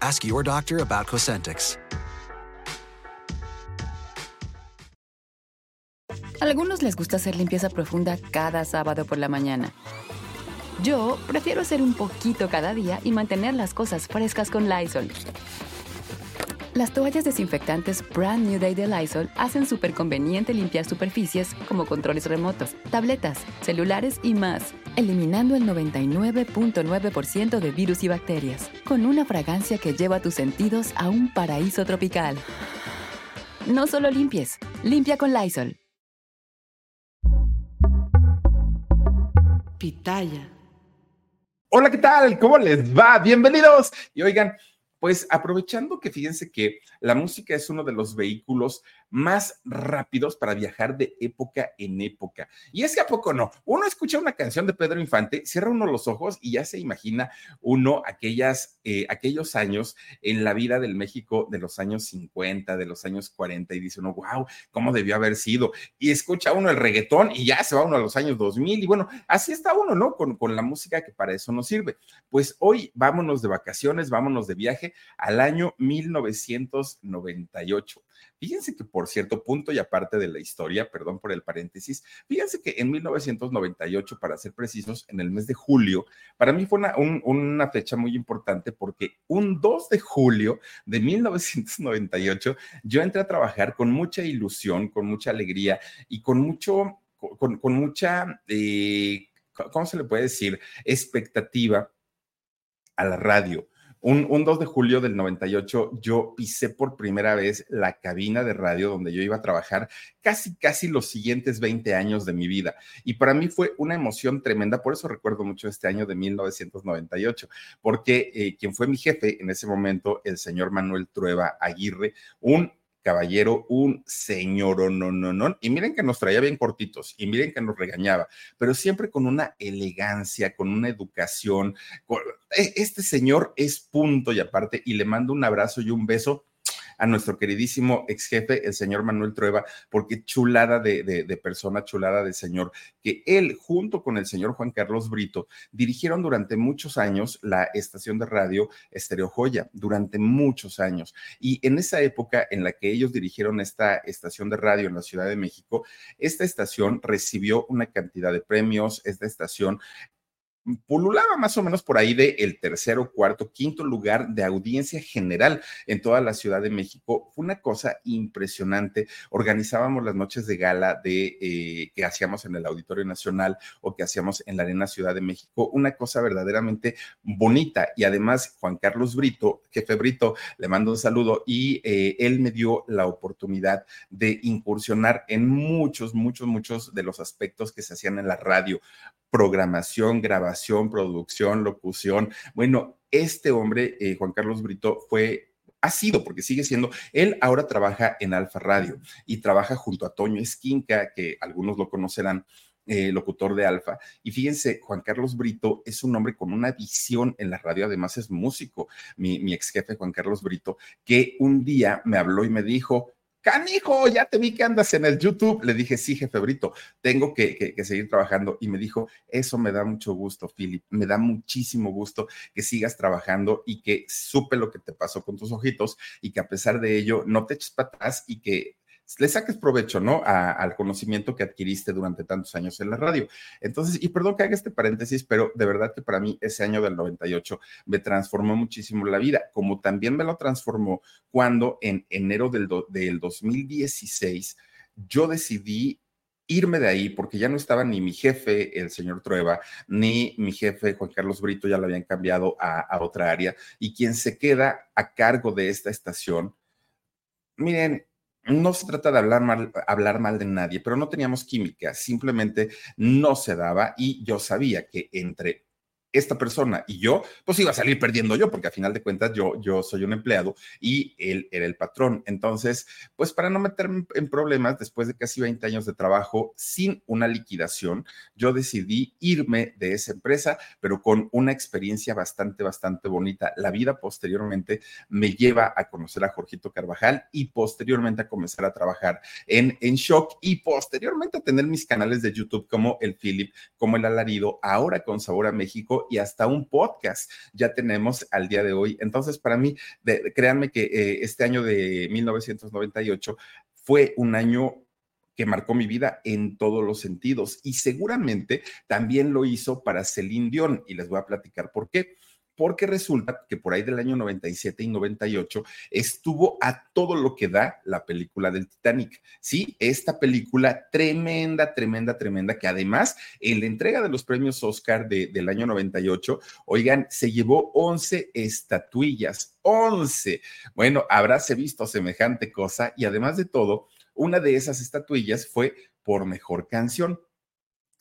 Ask your doctor about Cosentix. Algunos les gusta hacer limpieza profunda cada sábado por la mañana. Yo prefiero hacer un poquito cada día y mantener las cosas frescas con Lysol. Las toallas desinfectantes Brand New Day de Lysol hacen súper conveniente limpiar superficies como controles remotos, tabletas, celulares y más, eliminando el 99.9% de virus y bacterias, con una fragancia que lleva tus sentidos a un paraíso tropical. No solo limpies, limpia con Lysol. Pitaya. Hola, ¿qué tal? ¿Cómo les va? Bienvenidos. Y oigan, pues aprovechando que fíjense que la música es uno de los vehículos más rápidos para viajar de época en época. Y es que a poco no. Uno escucha una canción de Pedro Infante, cierra uno los ojos y ya se imagina uno aquellas, eh, aquellos años en la vida del México de los años 50, de los años 40 y dice uno, wow, ¿cómo debió haber sido? Y escucha uno el reggaetón y ya se va uno a los años 2000 y bueno, así está uno, ¿no? Con, con la música que para eso nos sirve. Pues hoy vámonos de vacaciones, vámonos de viaje al año 1998. Fíjense que, por cierto, punto y aparte de la historia, perdón por el paréntesis, fíjense que en 1998, para ser precisos, en el mes de julio, para mí fue una, una fecha muy importante porque un 2 de julio de 1998 yo entré a trabajar con mucha ilusión, con mucha alegría y con mucho, con, con mucha, eh, ¿cómo se le puede decir? Expectativa a la radio un, 2 de julio del 98 yo pisé por primera vez la cabina de radio donde yo iba a trabajar casi, casi los siguientes 20 años de mi vida. Y para mí fue una emoción tremenda, por eso recuerdo mucho este año de 1998, porque eh, quien fue mi jefe en ese momento, el señor Manuel Trueba Aguirre, un caballero, un señor, no, no, no. Y miren que nos traía bien cortitos y miren que nos regañaba, pero siempre con una elegancia, con una educación. E, este señor es punto y aparte, y le mando un abrazo y un beso a nuestro queridísimo ex jefe, el señor Manuel Trueba, porque chulada de, de, persona, chulada de señor, que él junto con el señor Juan Carlos Brito dirigieron durante muchos años la estación de radio Estereo Joya, durante muchos años. Y en esa época en la que ellos dirigieron esta estación de radio en la Ciudad de México, esta estación recibió una cantidad de premios, esta estación pululaba más o menos por ahí de el tercero, cuarto, quinto lugar de audiencia general en toda la Ciudad de México. Fue una cosa impresionante. Organizábamos las noches de gala de eh, que hacíamos en el Auditorio Nacional o que hacíamos en la Arena Ciudad de México. Una cosa verdaderamente bonita. Y además, Juan Carlos Brito, jefe Brito, le mando un saludo y eh, él me dio la oportunidad de incursionar en muchos, muchos, muchos de los aspectos que se hacían en la radio programación, grabación, producción, locución. Bueno, este hombre, eh, Juan Carlos Brito, fue ha sido, porque sigue siendo, él ahora trabaja en Alfa Radio y trabaja junto a Toño Esquinca, que algunos lo conocerán, eh, locutor de Alfa. Y fíjense, Juan Carlos Brito es un hombre con una visión en la radio, además es músico, mi, mi ex jefe Juan Carlos Brito, que un día me habló y me dijo, canijo, ya te vi que andas en el YouTube. Le dije, sí, jefe Brito, tengo que, seguir trabajando. Y me dijo, eso me da mucho gusto, Philip, me da muchísimo gusto que sigas trabajando y que supe lo que te pasó con tus ojitos y que a pesar de ello no te eches para atrás y que le saques provecho, ¿no? al conocimiento que adquiriste durante tantos años en la radio. Entonces, y perdón que haga este paréntesis, pero de verdad que para mí ese año del 98 me transformó muchísimo la vida, como también me lo transformó cuando en enero del, del 2016 yo decidí irme de ahí porque ya no estaba ni mi jefe, el señor Trueba, ni mi jefe, Juan Carlos Brito, ya lo habían cambiado a, a otra área. Y quien se queda a cargo de esta estación, miren, no se trata de hablar mal, hablar mal de nadie, pero no teníamos química, simplemente no se daba y yo sabía que entre esta persona y yo, pues iba a salir perdiendo yo, porque a final de cuentas yo, yo soy un empleado y él era el patrón. Entonces, pues para no meterme en problemas, después de casi 20 años de trabajo sin una liquidación, yo decidí irme de esa empresa, pero con una experiencia bastante, bastante bonita. La vida posteriormente me lleva a conocer a Jorgito Carvajal y posteriormente a comenzar a trabajar en, en Shock y posteriormente a tener mis canales de YouTube como el Philip, como el Alarido, ahora con Sabor a México y hasta un podcast ya tenemos al día de hoy. Entonces, para mí, créanme que eh, este año de 1998 fue un año que marcó mi vida en todos los sentidos y seguramente también lo hizo para Celine Dion y les voy a platicar por qué porque resulta que por ahí del año 97 y 98 estuvo a todo lo que da la película del Titanic. Sí, esta película tremenda, tremenda, tremenda, que además en la entrega de los premios Oscar del año 98, oigan, se llevó 11 estatuillas, 11. Bueno, habráse visto semejante cosa y además de todo, una de esas estatuillas fue por mejor canción.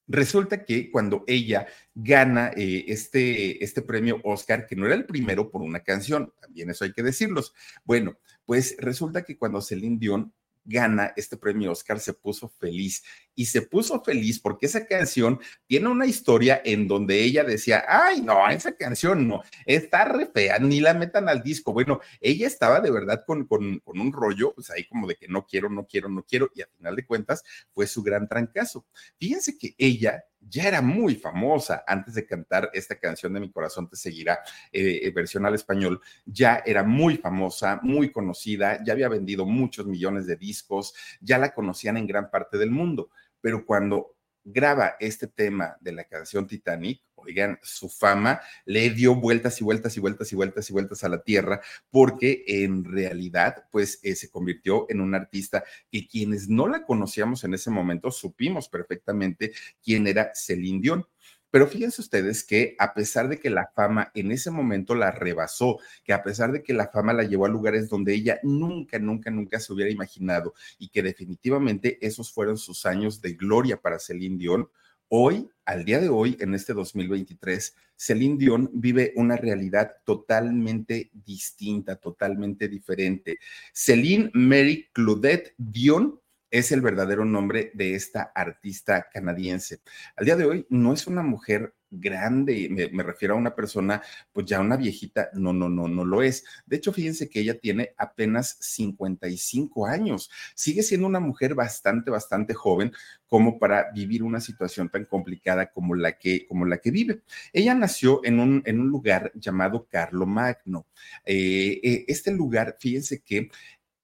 Resulta que cuando ella gana eh, este, este premio Oscar, que no era el primero por una canción, también eso hay que decirlos. Bueno, pues resulta que cuando Celine Dion gana este premio Oscar, se puso feliz. Y se puso feliz porque esa canción tiene una historia en donde ella decía, ay, no, esa canción no, está re fea, ni la metan al disco. Bueno, ella estaba de verdad con, con, con un rollo, pues ahí como de que no quiero, no quiero, no quiero, y a final de cuentas fue su gran trancazo. Fíjense que ella ya era muy famosa antes de cantar esta canción de Mi corazón te seguirá, eh, eh, versión al español, ya era muy famosa, muy conocida, ya había vendido muchos millones de discos, ya la conocían en gran parte del mundo, pero cuando graba este tema de la canción Titanic, oigan, su fama le dio vueltas y vueltas y vueltas y vueltas y vueltas a la tierra, porque en realidad, pues eh, se convirtió en un artista que quienes no la conocíamos en ese momento supimos perfectamente quién era Celine Dion. Pero fíjense ustedes que a pesar de que la fama en ese momento la rebasó, que a pesar de que la fama la llevó a lugares donde ella nunca, nunca, nunca se hubiera imaginado y que definitivamente esos fueron sus años de gloria para Celine Dion, hoy, al día de hoy, en este 2023, Celine Dion vive una realidad totalmente distinta, totalmente diferente. Celine Mary Claudette Dion es el verdadero nombre de esta artista canadiense. Al día de hoy no es una mujer grande, me, refiero a una persona, pues ya una viejita, no, no, no, no lo es. De hecho, fíjense que ella tiene apenas 55 años, sigue siendo una mujer bastante, bastante joven como para vivir una situación tan complicada como la que, como la que vive. Ella nació en un, en un lugar llamado Carlo Magno. Eh, eh, este lugar, fíjense que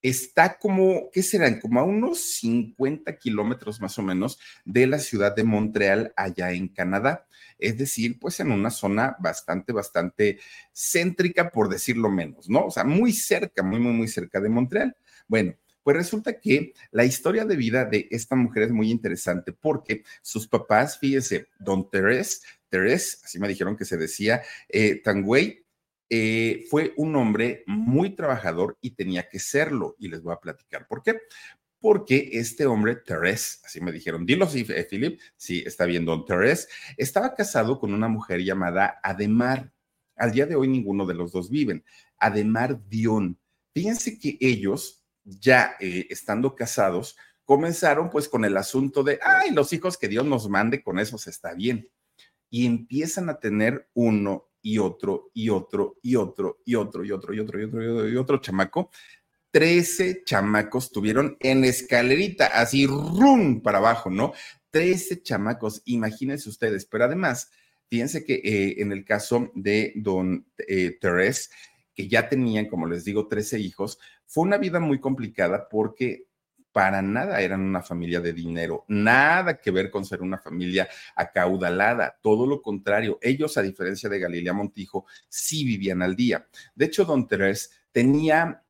está como, ¿qué serán? Como a unos 50 kilómetros más o menos de la ciudad de Montreal, allá en Canadá. Es decir, pues en una zona bastante, bastante céntrica, por decirlo menos, ¿no? O sea, muy cerca, muy, muy, muy cerca de Montreal. Bueno, pues resulta que la historia de vida de esta mujer es muy interesante porque sus papás, fíjese, don Teres, Teres, así me dijeron que se decía, eh, eh, fue un hombre muy trabajador y tenía que serlo. Y les voy a platicar por qué. Porque este hombre, Teres, así me dijeron, dilo así, eh, Philip, sí, está bien, don Teres, estaba casado con una mujer llamada Ademar. Al día de hoy ninguno de los dos viven. Ademar Dion. Fíjense que ellos, ya eh, estando casados, comenzaron pues con el asunto de, ay, los hijos que Dios nos mande, con esos está bien. Y empiezan a tener uno y otro y otro y otro y otro y otro y otro y otro y otro, chamaco. Trece chamacos tuvieron en escalerita, así rum para abajo, ¿no? Trece chamacos, imagínense ustedes, pero además, fíjense que eh, en el caso de don eh, Teres, que ya tenían, como les digo, trece hijos, fue una vida muy complicada porque para nada eran una familia de dinero, nada que ver con ser una familia acaudalada, todo lo contrario, ellos a diferencia de Galilea Montijo sí vivían al día. De hecho, don Terés tenía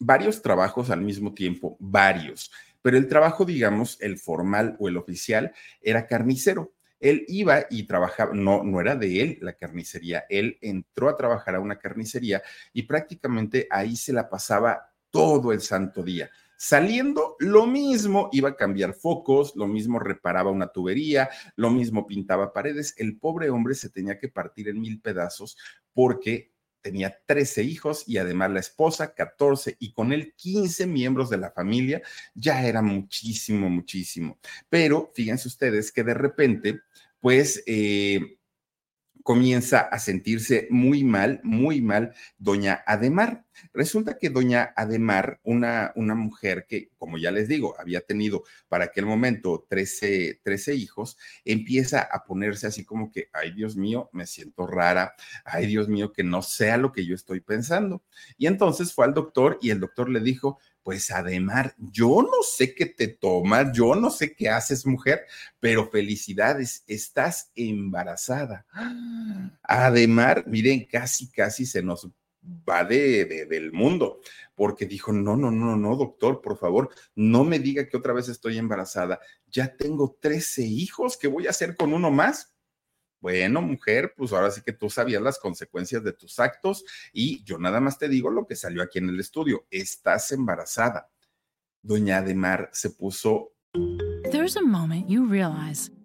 varios trabajos al mismo tiempo, varios, pero el trabajo, digamos, el formal o el oficial era carnicero. Él iba y trabajaba, no, no era de él la carnicería, él entró a trabajar a una carnicería y prácticamente ahí se la pasaba todo el santo día Saliendo, lo mismo, iba a cambiar focos, lo mismo reparaba una tubería, lo mismo pintaba paredes. El pobre hombre se tenía que partir en mil pedazos porque tenía 13 hijos y además la esposa 14 y con él 15 miembros de la familia, ya era muchísimo, muchísimo. Pero fíjense ustedes que de repente, pues... Eh, comienza a sentirse muy mal, muy mal, doña Ademar. Resulta que doña Ademar, una, una mujer que, como ya les digo, había tenido para aquel momento 13, 13 hijos, empieza a ponerse así como que, ay Dios mío, me siento rara, ay Dios mío, que no sea lo que yo estoy pensando. Y entonces fue al doctor y el doctor le dijo, pues Ademar, yo no sé qué te tomas, yo no sé qué haces, mujer, pero felicidades, estás embarazada. Ademar, miren, casi, casi se nos va de, del mundo, porque dijo, no, no, no, no, doctor, por favor, no me diga que otra vez estoy embarazada. Ya tengo 13 hijos, ¿qué voy a hacer con uno más? Bueno, mujer, pues ahora sí que tú sabías las consecuencias de tus actos y yo nada más te digo lo que salió aquí en el estudio. Estás embarazada. Doña Ademar se puso. There's a moment you realize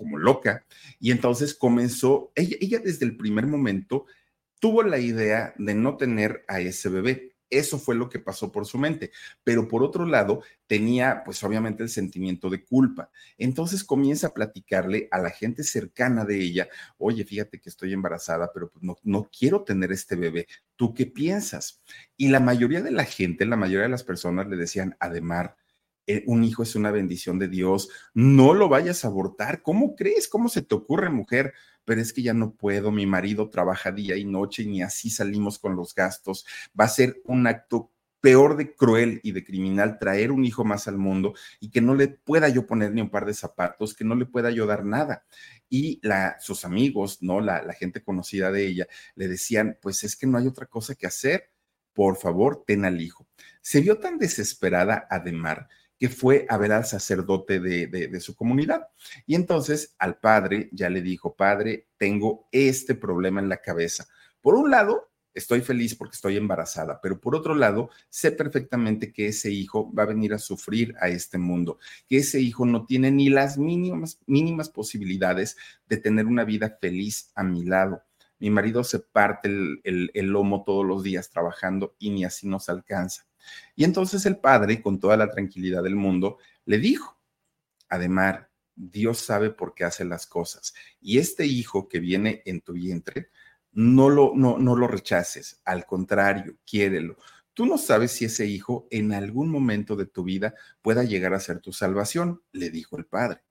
Como loca. Y entonces comenzó, ella, desde el primer momento tuvo la idea de no tener a ese bebé. Eso fue lo que pasó por su mente. Pero por otro lado, tenía pues obviamente el sentimiento de culpa. Entonces comienza a platicarle a la gente cercana de ella, oye, fíjate que estoy embarazada, pero pues, no, no quiero tener este bebé. ¿Tú qué piensas? Y la mayoría de la gente, la mayoría de las personas le decían, Ademar, un hijo es una bendición de Dios, no lo vayas a abortar. ¿Cómo crees? ¿Cómo se te ocurre, mujer? pero es que ya no puedo, mi marido trabaja día y noche y ni así salimos con los gastos. Va a ser un acto peor de cruel y de criminal traer un hijo más al mundo y que no le pueda yo poner ni un par de zapatos, que no le pueda yo dar nada. Y sus amigos, ¿no? La, la gente conocida de ella le decían, pues es que no hay otra cosa que hacer, por favor, ten al hijo. Se vio tan desesperada Ademar que fue a ver al sacerdote de, su comunidad. Y entonces al padre ya le dijo, padre, tengo este problema en la cabeza. Por un lado, estoy feliz porque estoy embarazada, pero por otro lado, sé perfectamente que ese hijo va a venir a sufrir a este mundo, que ese hijo no tiene ni las mínimas, mínimas posibilidades de tener una vida feliz a mi lado. Mi marido se parte el, el lomo todos los días trabajando y ni así nos alcanza. Y entonces el padre, con toda la tranquilidad del mundo, le dijo, Ademar, Dios sabe por qué hace las cosas. Y este hijo que viene en tu vientre, no lo, no, no lo rechaces, al contrario, quiérelo. Tú no sabes si ese hijo en algún momento de tu vida pueda llegar a ser tu salvación, le dijo el padre.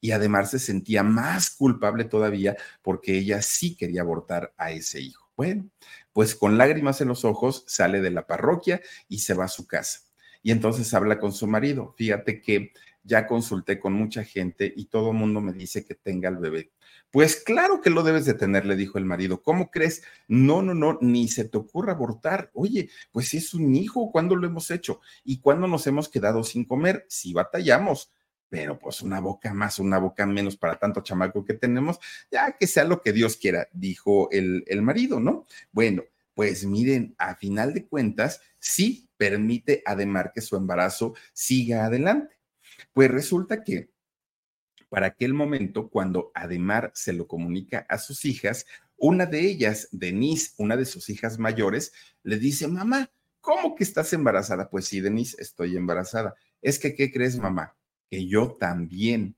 Y además se sentía más culpable todavía porque ella sí quería abortar a ese hijo. Bueno, pues con lágrimas en los ojos sale de la parroquia y se va a su casa. Y entonces habla con su marido. Fíjate que ya consulté con mucha gente y todo el mundo me dice que tenga el bebé. Pues claro que lo debes de tener, le dijo el marido. ¿Cómo crees? No, no, no, ni se te ocurra abortar. Oye, pues si es un hijo, ¿cuándo lo hemos hecho? ¿Y cuándo nos hemos quedado sin comer? Si batallamos, pero pues una boca más, una boca menos para tanto chamaco que tenemos, ya que sea lo que Dios quiera, dijo el, el marido, ¿no? Bueno, pues miren, a final de cuentas, sí permite además que su embarazo siga adelante. Pues resulta que para aquel momento, cuando Ademar se lo comunica a sus hijas, una de ellas, Denise, una de sus hijas mayores, le dice, mamá, ¿cómo que estás embarazada? Pues sí, Denise, estoy embarazada. Es que, ¿qué crees, mamá? Que yo también.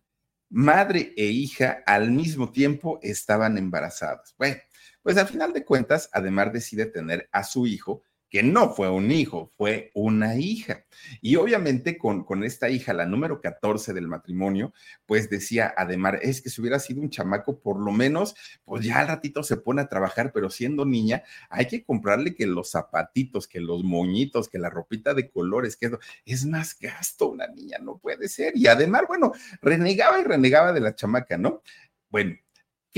Madre e hija al mismo tiempo estaban embarazadas. Bueno, pues al final de cuentas, además decide tener a su hijo que no fue un hijo, fue una hija. Y obviamente con, con esta hija, la número 14 del matrimonio, pues decía Ademar, es que si hubiera sido un chamaco, por lo menos, pues ya al ratito se pone a trabajar, pero siendo niña, hay que comprarle que los zapatitos, que los moñitos, que la ropita de colores, que es más gasto una niña, no puede ser. Y Ademar, bueno, renegaba y renegaba de la chamaca, ¿no? Bueno,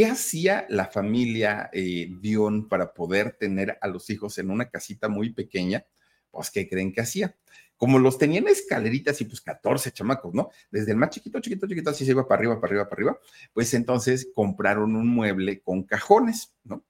¿Qué hacía la familia eh, Dion para poder tener a los hijos en una casita muy pequeña? Pues, ¿qué creen que hacía? Como los tenían escaleritas y pues 14 chamacos, ¿no? Desde el más chiquito, chiquito, chiquito, así se iba para arriba, para arriba, para arriba, pues entonces compraron un mueble con cajones, ¿no?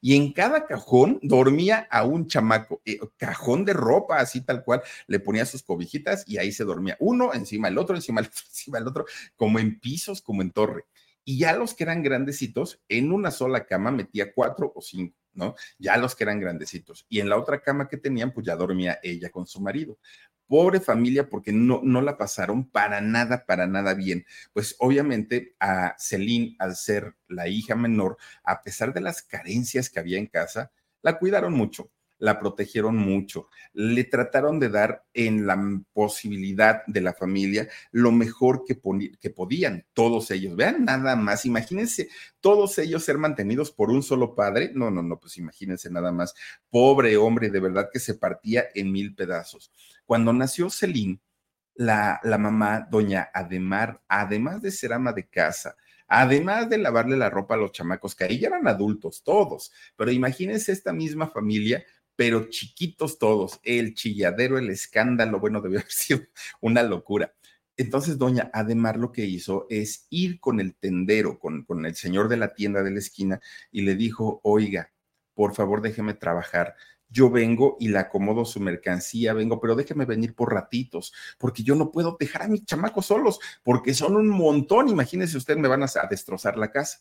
y en cada cajón dormía a un chamaco, eh, cajón de ropa, así tal cual, le ponía sus cobijitas y ahí se dormía uno encima el otro, encima el otro, encima el otro, como en pisos, como en torre y ya los que eran grandecitos, en una sola cama metía cuatro o cinco, ¿no? Ya los que eran grandecitos. Y en la otra cama que tenían, pues ya dormía ella con su marido. Pobre familia, porque no, no la pasaron para nada, para nada bien. Pues obviamente a Celine, al ser la hija menor, a pesar de las carencias que había en casa, la cuidaron mucho la protegieron mucho, le trataron de dar en la posibilidad de la familia lo mejor que, que podían, todos ellos. Vean nada más, imagínense todos ellos ser mantenidos por un solo padre. No, no, no, pues imagínense nada más. Pobre hombre, de verdad que se partía en mil pedazos. Cuando nació Celine, la, la mamá, doña Ademar, además de ser ama de casa, además de lavarle la ropa a los chamacos, que ahí ya eran adultos todos, pero imagínense esta misma familia pero chiquitos todos, el chilladero, el escándalo, bueno, debió haber sido una locura. Entonces, doña Ademar lo que hizo es ir con el tendero, con, con el señor de la tienda de la esquina, y le dijo, oiga, por favor déjeme trabajar. Yo vengo y le acomodo su mercancía, vengo, pero déjeme venir por ratitos, porque yo no puedo dejar a mis chamacos solos, porque son un montón. Imagínese usted, me van a destrozar la casa.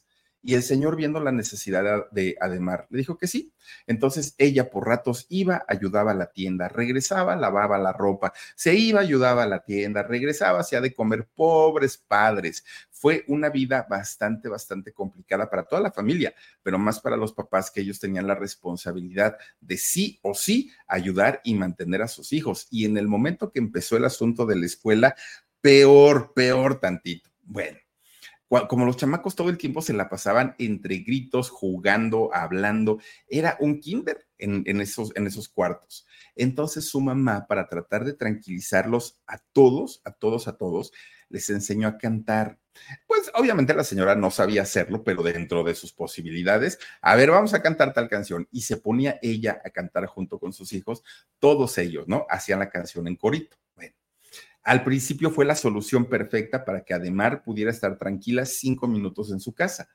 Y el señor, viendo la necesidad de Ademar, le dijo que sí. Entonces ella por ratos iba, ayudaba a la tienda, regresaba, lavaba la ropa, se iba, ayudaba a la tienda, regresaba, hacía de comer, pobres padres. Fue una vida bastante, bastante complicada para toda la familia, pero más para los papás que ellos tenían la responsabilidad de sí o sí ayudar y mantener a sus hijos. Y en el momento que empezó el asunto de la escuela, peor, peor tantito. Bueno como los chamacos todo el tiempo se la pasaban entre gritos, jugando, hablando, era un kinder en, esos, esos cuartos. Entonces su mamá, para tratar de tranquilizarlos a todos, a todos, a todos, les enseñó a cantar. Pues obviamente la señora no sabía hacerlo, pero dentro de sus posibilidades, a ver, vamos a cantar tal canción. Y se ponía ella a cantar junto con sus hijos, todos ellos, ¿no? Hacían la canción en corito. Al principio fue la solución perfecta para que Ademar pudiera estar tranquila cinco minutos en su casa,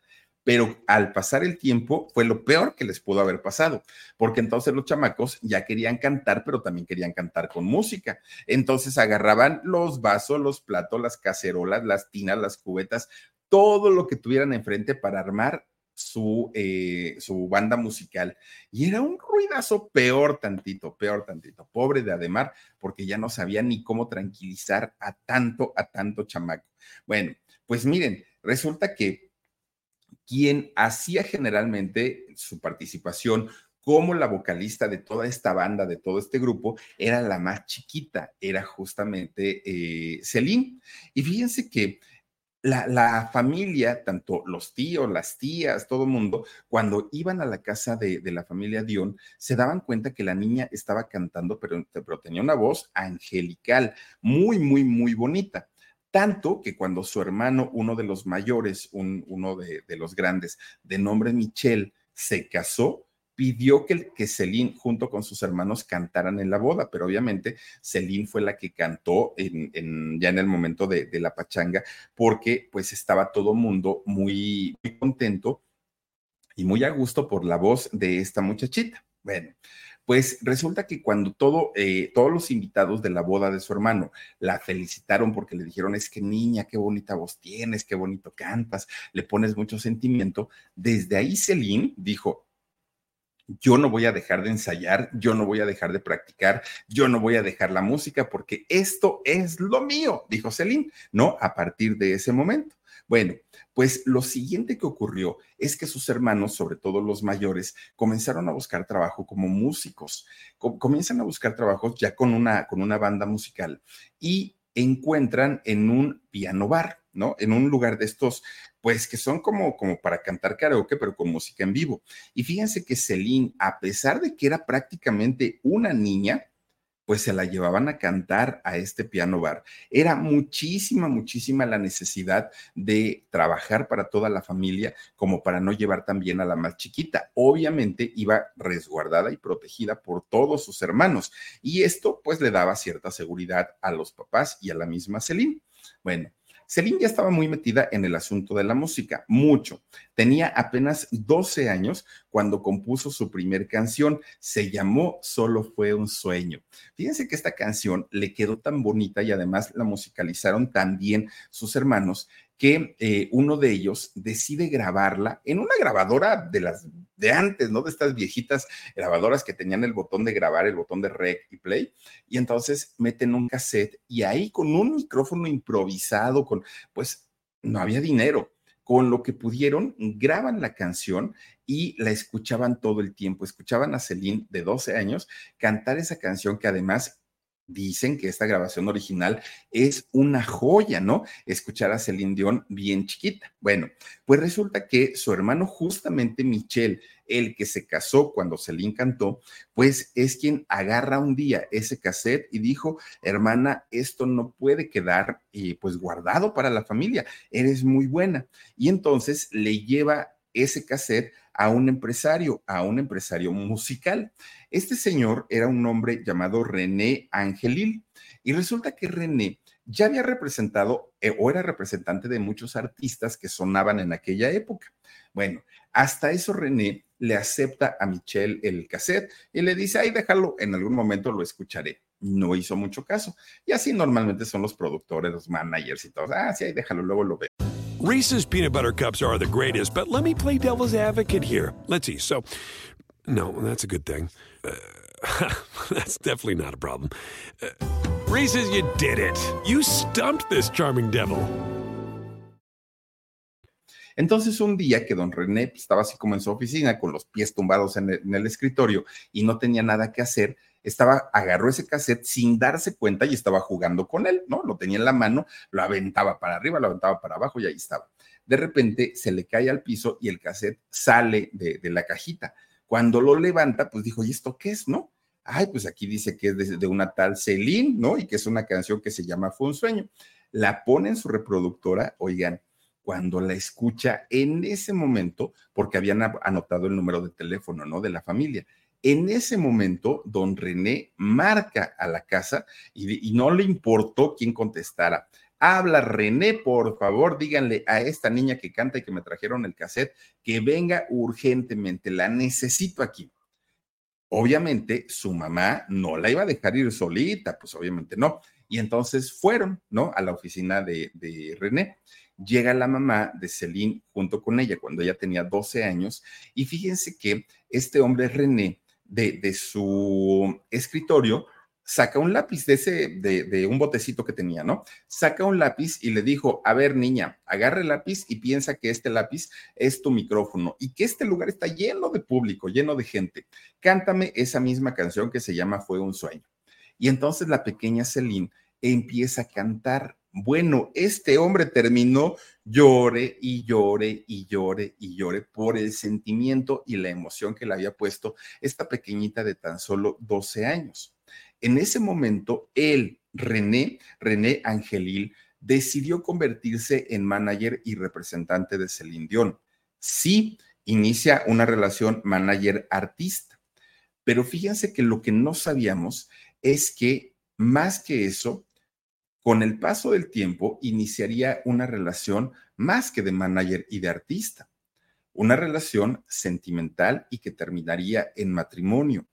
pero al pasar el tiempo fue lo peor que les pudo haber pasado, porque entonces los chamacos ya querían cantar, pero también querían cantar con música. Entonces agarraban los vasos, los platos, las cacerolas, las tinas, las cubetas, todo lo que tuvieran enfrente para armar su, eh, su banda musical. Y era un ruidazo peor tantito, peor tantito. Pobre de Ademar, porque ya no sabía ni cómo tranquilizar a tanto, a tanto chamaco. Bueno, pues miren, resulta que quien hacía generalmente su participación como la vocalista de toda esta banda, de todo este grupo, era la más chiquita, era justamente eh, Celine. Y fíjense que la, familia, tanto los tíos, las tías, todo el mundo, cuando iban a la casa de, la familia Dion, se daban cuenta que la niña estaba cantando, pero, pero tenía una voz angelical, muy, muy, muy bonita. Tanto que cuando su hermano, uno de los mayores, uno de, de los grandes, de nombre Michelle, se casó, pidió que, que Celine junto con sus hermanos cantaran en la boda, pero obviamente Celine fue la que cantó ya en el momento de, la pachanga, porque pues estaba todo mundo muy, contento y muy a gusto por la voz de esta muchachita. Bueno, pues resulta que cuando eh, todos los invitados de la boda de su hermano la felicitaron porque le dijeron, es que niña, qué bonita voz tienes, qué bonito cantas, le pones mucho sentimiento, desde ahí Celine dijo, yo no voy a dejar de ensayar, yo no voy a dejar de practicar, yo no voy a dejar la música porque esto es lo mío, dijo Celine, ¿no? A partir de ese momento. Bueno, pues lo siguiente que ocurrió es que sus hermanos, sobre todo los mayores, comenzaron a buscar trabajo como músicos. comienzan a buscar trabajos ya con una, con una banda musical y encuentran en un piano bar, ¿no? En un lugar de estos, pues que son como, como para cantar karaoke, pero con música en vivo. Y fíjense que Celine, a pesar de que era prácticamente una niña, pues se la llevaban a cantar a este piano bar. Era muchísima, muchísima la necesidad de trabajar para toda la familia como para no llevar también a la más chiquita. Obviamente iba resguardada y protegida por todos sus hermanos y esto pues le daba cierta seguridad a los papás y a la misma Celine. Bueno, Celine ya estaba muy metida en el asunto de la música, mucho. Tenía apenas 12 años cuando compuso su primer canción. Se llamó Solo fue un sueño. Fíjense que esta canción le quedó tan bonita y además la musicalizaron tan bien sus hermanos que eh, uno de ellos decide grabarla en una grabadora de las de antes, ¿no? De estas viejitas grabadoras que tenían el botón de grabar, el botón de rec y play, y entonces meten un cassette y ahí con un micrófono improvisado, con, pues no había dinero, con lo que pudieron, graban la canción y la escuchaban todo el tiempo. Escuchaban a Celine de 12 años cantar esa canción que además dicen que esta grabación original es una joya, ¿no? Escuchar a Celine Dion bien chiquita. Bueno, pues resulta que su hermano, justamente Michelle, el que se casó cuando Celine cantó, pues es quien agarra un día ese cassette y dijo, hermana, esto no puede quedar eh, pues guardado para la familia, eres muy buena. Y entonces le lleva ese cassette a un empresario, a un empresario musical. Este señor era un hombre llamado René Angelil y resulta que René ya había representado eh, o era representante de muchos artistas que sonaban en aquella época. Bueno, hasta eso René le acepta a Michelle el cassette y le dice, ay, déjalo, en algún momento lo escucharé. No hizo mucho caso. Y así normalmente son los productores, los managers y todos. Ah, sí, ahí déjalo, luego lo ve. Reese's peanut butter cups are the greatest, but let me play devil's advocate here. Let's see. So, no, that's a good thing. Uh, that's definitely not a problem. Uh, Reese's, you did it. You stumped this charming devil. Entonces, un día que don René estaba así como en su oficina, con los pies tumbados en el, en el escritorio y no tenía nada que hacer, estaba, agarró ese cassette sin darse cuenta y estaba jugando con él, ¿no? Lo tenía en la mano, lo aventaba para arriba, lo aventaba para abajo y ahí estaba. De repente se le cae al piso y el cassette sale de, la cajita. Cuando lo levanta, pues dijo, ¿y esto qué es, no? Ay, pues aquí dice que es de, una tal Celine, ¿no? Y que es una canción que se llama Fue un sueño. La pone en su reproductora, oigan, cuando la escucha en ese momento, porque habían anotado el número de teléfono, ¿no? De la familia. En ese momento, don René marca a la casa y, no le importó quién contestara. Habla René, por favor, díganle a esta niña que canta y que me trajeron el cassette que venga urgentemente, la necesito aquí. Obviamente su mamá no la iba a dejar ir solita, pues obviamente no. Y entonces fueron, ¿no? A la oficina de, de René llega la mamá de Celine junto con ella cuando ella tenía 12 años y fíjense que este hombre René de, su escritorio, saca un lápiz de ese, de, de, un botecito que tenía, ¿no? Saca un lápiz y le dijo, a ver, niña, agarre el lápiz y piensa que este lápiz es tu micrófono y que este lugar está lleno de público, lleno de gente. Cántame esa misma canción que se llama Fue un sueño. Y entonces la pequeña Celine empieza a cantar bueno, este hombre terminó llore y llore y llore y llore por el sentimiento y la emoción que le había puesto esta pequeñita de tan solo 12 años. En ese momento, él, René, René Angelil, decidió convertirse en manager y representante de Celine Dion. Sí, inicia una relación manager-artista, pero fíjense que lo que no sabíamos es que más que eso, con el paso del tiempo iniciaría una relación más que de manager y de artista, una relación sentimental y que terminaría en matrimonio.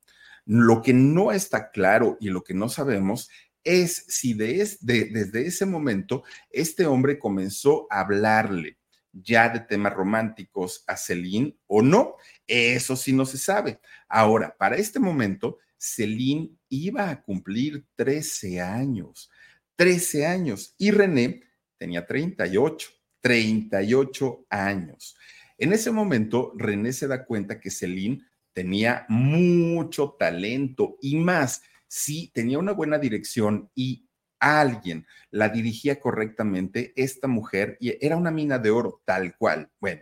Lo que no está claro y lo que no sabemos es si desde ese momento este hombre comenzó a hablarle ya de temas románticos a Celine o no. Eso sí no se sabe. Ahora, para este momento, Celine iba a cumplir 13 años. 13 años. Y René tenía 38. 38 años. En ese momento, René se da cuenta que Celine tenía mucho talento y más, si tenía una buena dirección y alguien la dirigía correctamente, esta mujer era una mina de oro, tal cual. Bueno,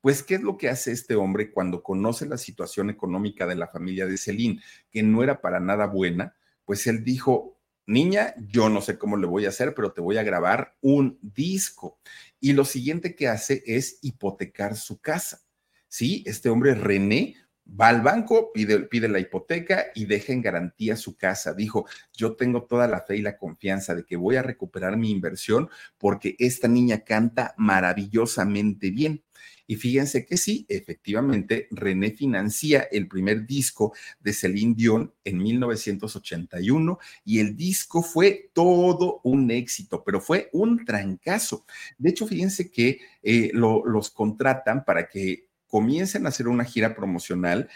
pues, ¿qué es lo que hace este hombre cuando conoce la situación económica de la familia de Celine, que no era para nada buena? Pues él dijo, niña, yo no sé cómo le voy a hacer, pero te voy a grabar un disco. Y lo siguiente que hace es hipotecar su casa. Sí, este hombre René va al banco, pide, pide, la hipoteca y deja en garantía su casa. Dijo, yo tengo toda la fe y la confianza de que voy a recuperar mi inversión porque esta niña canta maravillosamente bien. Y fíjense que sí, efectivamente, René financia el primer disco de Celine Dion en 1981 y el disco fue todo un éxito, pero fue un trancazo. De hecho, fíjense que eh, los contratan para que comiencen a hacer una gira promocional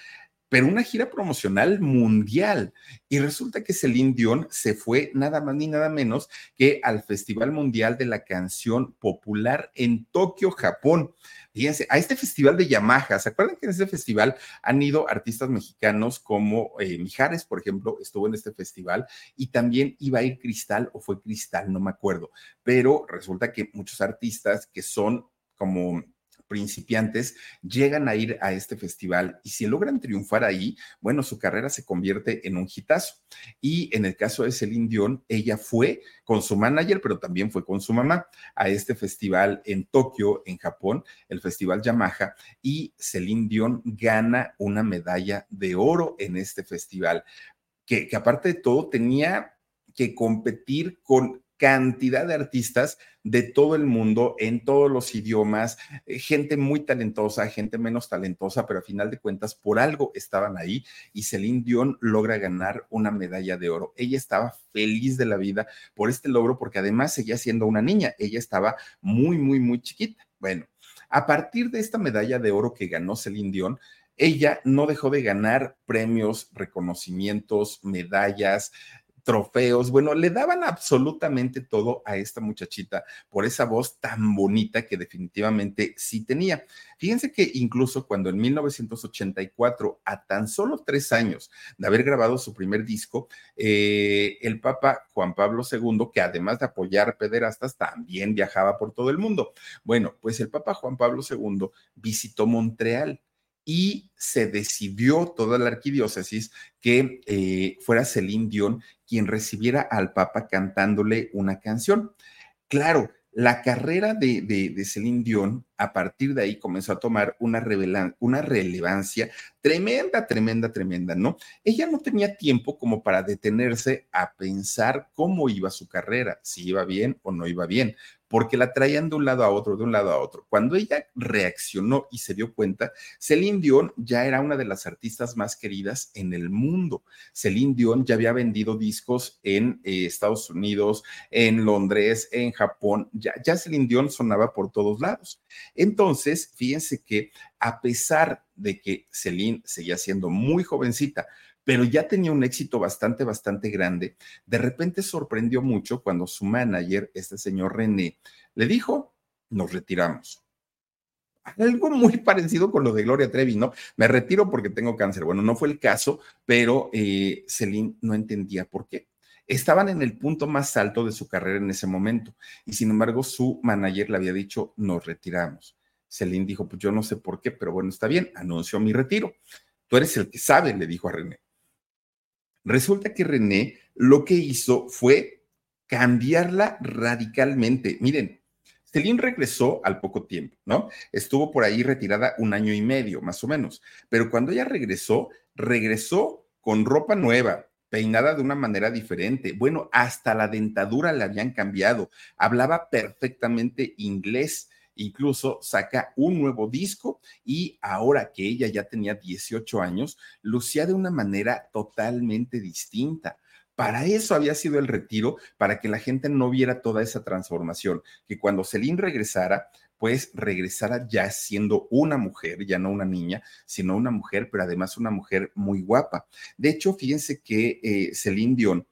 pero una gira promocional mundial. Y resulta que Celine Dion se fue nada más ni nada menos que al Festival Mundial de la Canción Popular en Tokio, Japón. Fíjense, a este festival de Yamaha, ¿se acuerdan que en ese festival han ido artistas mexicanos como eh, Mijares, por ejemplo, estuvo en este festival y también iba a ir Cristal o fue Cristal, no me acuerdo, pero resulta que muchos artistas que son como principiantes llegan a ir a este festival y si logran triunfar ahí, bueno, su carrera se convierte en un hitazo. Y en el caso de Celine Dion, ella fue con su manager, pero también fue con su mamá a este festival en Tokio, en Japón, el Festival Yamaha, y Celine Dion gana una medalla de oro en este festival, que, que aparte de todo tenía que competir con cantidad de artistas de todo el mundo, en todos los idiomas, eh, gente muy talentosa, gente menos talentosa, pero a final de cuentas por algo estaban ahí y Celine Dion logra ganar una medalla de oro. Ella estaba feliz de la vida por este logro porque además seguía siendo una niña, ella estaba muy, muy, muy chiquita. Bueno, a partir de esta medalla de oro que ganó Celine Dion, ella no dejó de ganar premios, reconocimientos, medallas, trofeos, bueno, le daban absolutamente todo a esta muchachita por esa voz tan bonita que definitivamente sí tenía. Fíjense que incluso cuando en 1984, a tan solo tres años de haber grabado su primer disco, eh, el Papa Juan Pablo II, que además de apoyar pederastas, también viajaba por todo el mundo. Bueno, pues el Papa Juan Pablo II visitó Montreal y se decidió toda la arquidiócesis que eh, fuera Celine Dion quien recibiera al Papa cantándole una canción. Claro, la carrera de, de, Celine Dion a partir de ahí comenzó a tomar una, una relevancia tremenda, tremenda, tremenda, ¿no? Ella no tenía tiempo como para detenerse a pensar cómo iba su carrera, si iba bien o no iba bien porque la traían de un lado a otro, de un lado a otro. Cuando ella reaccionó y se dio cuenta, Celine Dion ya era una de las artistas más queridas en el mundo. Celine Dion ya había vendido discos en eh, Estados Unidos, en Londres, en Japón, ya, ya Celine Dion sonaba por todos lados. Entonces, fíjense que a pesar de que Celine seguía siendo muy jovencita, pero ya tenía un éxito bastante, bastante grande. De repente sorprendió mucho cuando su manager, este señor René, le dijo, nos retiramos. Algo muy parecido con lo de Gloria Trevi, ¿no? Me retiro porque tengo cáncer. Bueno, no fue el caso, pero eh, Celine no entendía por qué. Estaban en el punto más alto de su carrera en ese momento y sin embargo su manager le había dicho, nos retiramos. Celine dijo, pues yo no sé por qué, pero bueno, está bien, anunció mi retiro. Tú eres el que sabe, le dijo a René. Resulta que René lo que hizo fue cambiarla radicalmente. Miren, Celine regresó al poco tiempo, ¿no? Estuvo por ahí retirada un año y medio, más o menos. Pero cuando ella regresó, regresó con ropa nueva, peinada de una manera diferente. Bueno, hasta la dentadura le habían cambiado. Hablaba perfectamente inglés incluso saca un nuevo disco y ahora que ella ya tenía 18 años, lucía de una manera totalmente distinta. Para eso había sido el retiro, para que la gente no viera toda esa transformación, que cuando Celine regresara, pues regresara ya siendo una mujer, ya no una niña, sino una mujer, pero además una mujer muy guapa. De hecho, fíjense que eh, Celine Dion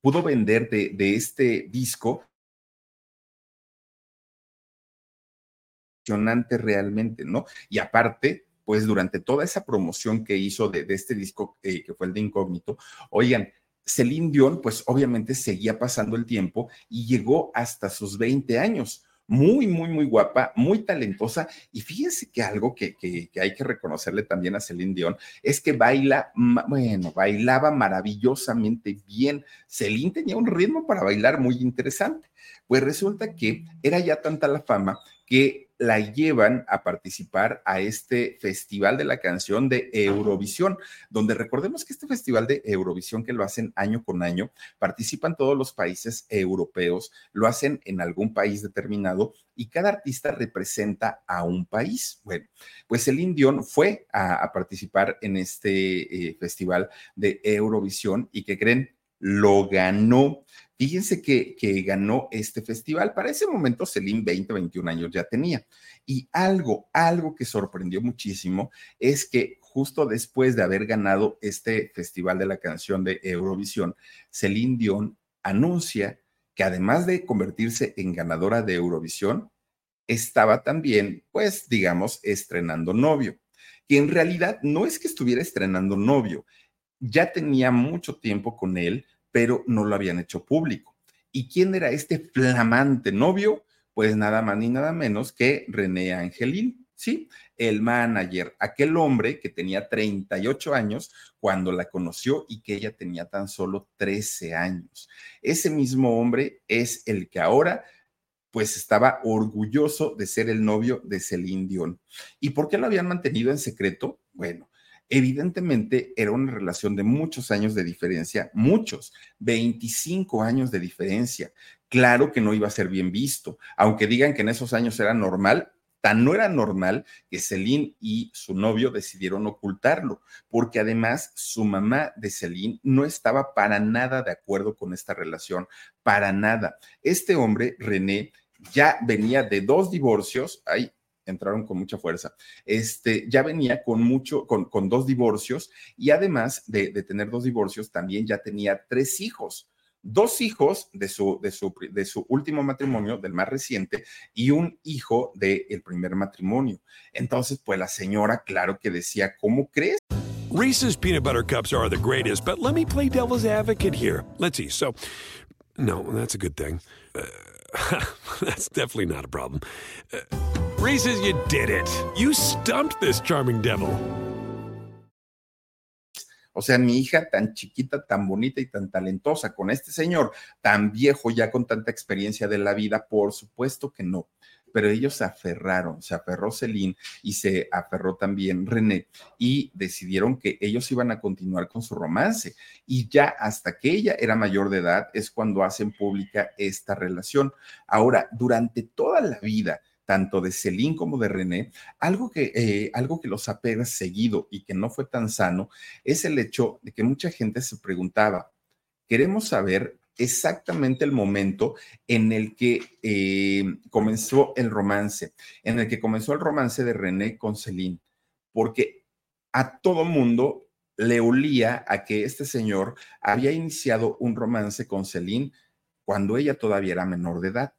pudo vender de, de este disco realmente, ¿no? Y aparte, pues durante toda esa promoción que hizo de, de este disco, eh, que fue el de Incógnito, oigan, Celine Dion, pues obviamente seguía pasando el tiempo y llegó hasta sus 20 años. Muy, muy, muy guapa, muy talentosa. Y fíjense que algo que, que, que hay que reconocerle también a Celine Dion es que baila, bueno, bailaba maravillosamente bien. Celine tenía un ritmo para bailar muy interesante. Pues resulta que era ya tanta la fama que la llevan a participar a este Festival de la Canción de Eurovisión, donde recordemos que este Festival de Eurovisión que lo hacen año con año, participan todos los países europeos, lo hacen en algún país determinado y cada artista representa a un país. Bueno, pues el Indión fue a, participar en este eh, Festival de Eurovisión y que creen, lo ganó. Fíjense que, que, ganó este festival. Para ese momento, Celine 20, 21 años ya tenía. Y algo, algo que sorprendió muchísimo es que justo después de haber ganado este festival de la canción de Eurovisión, Celine Dion anuncia que además de convertirse en ganadora de Eurovisión, estaba también, pues, digamos, estrenando novio. Que en realidad no es que estuviera estrenando novio, ya tenía mucho tiempo con él, pero no lo habían hecho público. ¿Y quién era este flamante novio? Pues nada más ni nada menos que René Angelín, ¿sí? El manager, aquel hombre que tenía 38 años cuando la conoció y que ella tenía tan solo 13 años. Ese mismo hombre es el que ahora pues estaba orgulloso de ser el novio de Celine Dion. ¿Y por qué lo habían mantenido en secreto? Bueno, Evidentemente era una relación de muchos años de diferencia, muchos, 25 años de diferencia. Claro que no iba a ser bien visto, aunque digan que en esos años era normal, tan no era normal que Celine y su novio decidieron ocultarlo, porque además su mamá de Celine no estaba para nada de acuerdo con esta relación, para nada. Este hombre, René, ya venía de dos divorcios, ay, entraron con mucha fuerza. Este ya venía con mucho, con, con dos divorcios y además de, de, tener dos divorcios, también ya tenía tres hijos. Dos hijos de su, de su, de su último matrimonio, del más reciente, y un hijo del el primer matrimonio. Entonces, pues la señora, claro que decía, ¿cómo crees? Reese's peanut butter cups are the greatest, but let me play devil's advocate here. Let's see. So, no, that's a good thing. Uh, that's definitely not a problem. Uh, Reese's, you did it. You stumped this charming devil. O sea, mi hija tan chiquita, tan bonita y tan talentosa, con este señor tan viejo ya con tanta experiencia de la vida, por supuesto que no. Pero ellos se aferraron, se aferró Celine y se aferró también René y decidieron que ellos iban a continuar con su romance. Y ya hasta que ella era mayor de edad es cuando hacen pública esta relación. Ahora, durante toda la vida, tanto de Celine como de René, algo que, eh, algo que los ha perseguido y que no fue tan sano es el hecho de que mucha gente se preguntaba, queremos saber exactamente el momento en el que eh, comenzó el romance, en el que comenzó el romance de René con Celine, porque a todo mundo le olía a que este señor había iniciado un romance con Celine cuando ella todavía era menor de edad.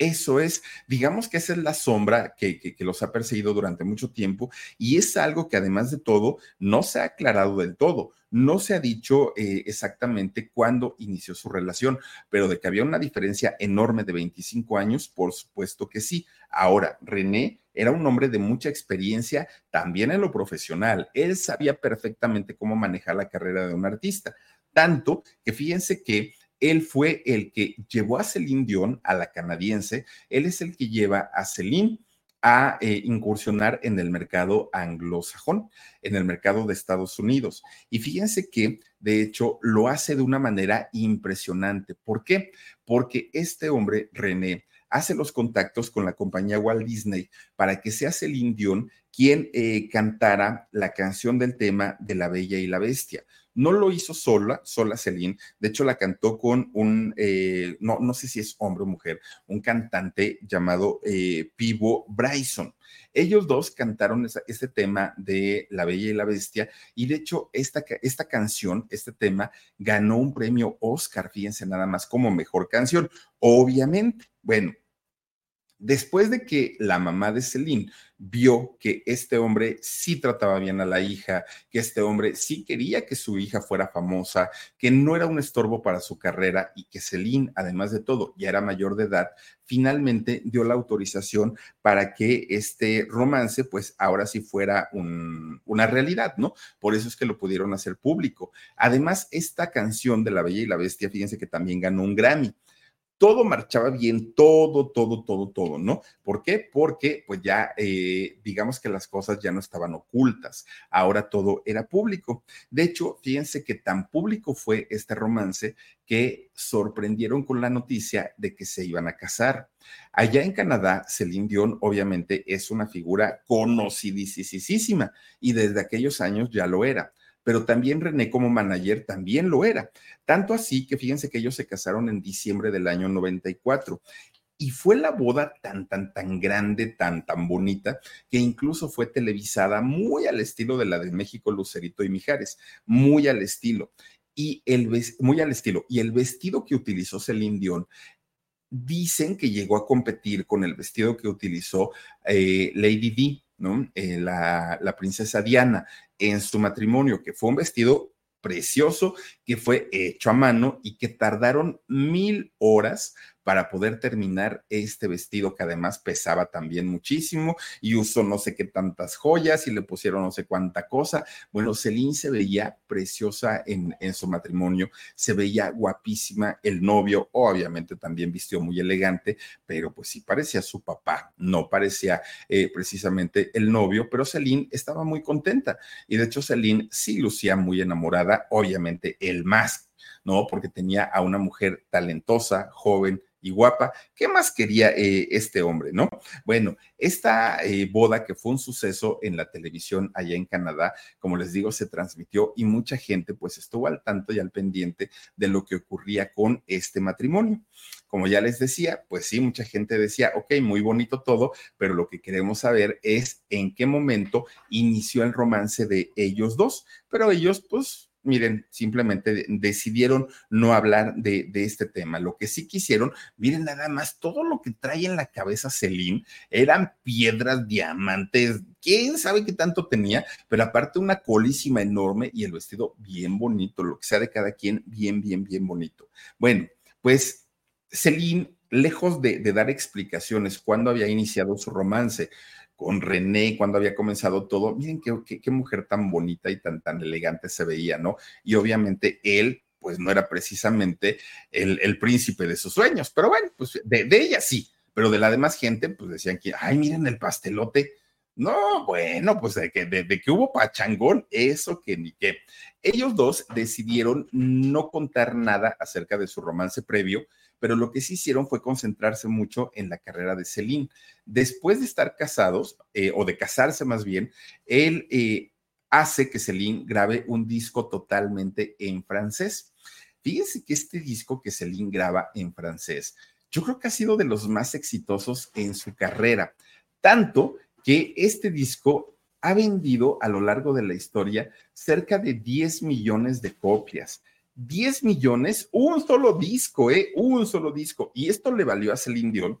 Eso es, digamos que esa es la sombra que, los ha perseguido durante mucho tiempo y es algo que además de todo no se ha aclarado del todo. No se ha dicho eh, exactamente cuándo inició su relación, pero de que había una diferencia enorme de 25 años, por supuesto que sí. Ahora, René era un hombre de mucha experiencia también en lo profesional. Él sabía perfectamente cómo manejar la carrera de un artista. Tanto que fíjense que él fue el que llevó a Celine Dion, a la canadiense, él es el que lleva a Celine a eh, incursionar en el mercado anglosajón, en el mercado de Estados Unidos. Y fíjense que, de hecho, lo hace de una manera impresionante. ¿Por qué? Porque este hombre, René, hace los contactos con la compañía Walt Disney para que sea Celine Dion quien eh, cantara la canción del tema de La Bella y la Bestia. No lo hizo sola, sola Celine. De hecho, la cantó con un, eh, no, no sé si es hombre o mujer, un cantante llamado eh, Pivo Bryson. Ellos dos cantaron este tema de La Bella y la Bestia y de hecho esta, esta canción, este tema, ganó un premio Oscar, fíjense nada más como mejor canción. Obviamente, bueno, Después de que la mamá de Celine vio que este hombre sí trataba bien a la hija, que este hombre sí quería que su hija fuera famosa, que no era un estorbo para su carrera y que Celine, además de todo, ya era mayor de edad, finalmente dio la autorización para que este romance, pues ahora sí fuera una realidad, ¿no? Por eso es que lo pudieron hacer público. Además, esta canción de La Bella y la Bestia, fíjense que también ganó un Grammy todo marchaba bien, todo, todo, todo, todo, ¿no? ¿Por qué? Porque pues ya, eh, digamos que las cosas ya no estaban ocultas, ahora todo era público. De hecho, fíjense que tan público fue este romance que sorprendieron con la noticia de que se iban a casar. Allá en Canadá, Celine Dion obviamente es una figura conocidísima y desde aquellos años ya lo era pero también René como manager también lo era. Tanto así que fíjense que ellos se casaron en diciembre del año 94. Y fue la boda tan, tan, tan grande, tan, tan bonita, que incluso fue televisada muy al estilo de la de México, Lucerito y Mijares, muy al estilo. Y el, muy al estilo. Y el vestido que utilizó Celine Dion dicen que llegó a competir con el vestido que utilizó eh, Lady D, Eh, la, princesa Diana en su matrimonio, que fue un vestido precioso que fue hecho a mano y que tardaron mil horas para poder terminar este vestido que además pesaba también muchísimo y usó no sé qué tantas joyas y le pusieron no sé cuánta cosa. Bueno, Celine se veía preciosa en, en su matrimonio, se veía guapísima, el novio obviamente también vistió muy elegante, pero pues sí parecía su papá, no parecía eh, precisamente el novio, pero Celine estaba muy contenta y de hecho Celine sí lucía muy enamorada, obviamente el más ¿no? Porque tenía a una mujer talentosa, joven, y guapa. ¿Qué más quería eh, este hombre, no? Bueno, esta eh, boda que fue un suceso en la televisión allá en Canadá, como les digo, se transmitió y mucha gente pues estuvo al tanto y al pendiente de lo que ocurría con este matrimonio. Como ya les decía, pues sí, mucha gente decía, ok, muy bonito todo, pero lo que queremos saber es en qué momento inició el romance de ellos dos, pero ellos pues miren, simplemente decidieron no hablar de, este tema. Lo que sí quisieron, miren nada más, todo lo que trae en la cabeza Celine eran piedras, diamantes, quién sabe qué tanto tenía, pero aparte una colísima enorme y el vestido bien bonito, lo que sea de cada quien, bien, bien, bien bonito. Bueno, pues Celine, lejos de, de dar explicaciones cuando había iniciado su romance, con René cuando había comenzado todo. Miren qué, qué, mujer tan bonita y tan, tan elegante se veía, ¿no? Y obviamente él, pues no era precisamente el, el príncipe de sus sueños, pero bueno, pues de, de, ella sí, pero de la demás gente, pues decían que, ay, miren el pastelote. No, bueno, pues de que, de, de que hubo pachangón, eso que ni qué. Ellos dos decidieron no contar nada acerca de su romance previo, pero lo que sí hicieron fue concentrarse mucho en la carrera de Celine. Después de estar casados, eh, o de casarse más bien, él eh, hace que Celine grabe un disco totalmente en francés. Fíjense que este disco que Celine graba en francés, yo creo que ha sido de los más exitosos en su carrera, tanto que este disco ha vendido a lo largo de la historia cerca de 10 millones de copias. 10 millones, un solo disco, ¿eh? Un solo disco. Y esto le valió a Celine Dion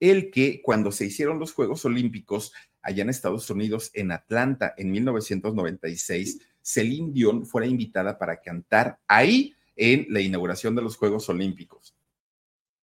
el que cuando se hicieron los Juegos Olímpicos allá en Estados Unidos, en Atlanta, en 1996, Celine Dion fuera invitada para cantar ahí en la inauguración de los Juegos Olímpicos.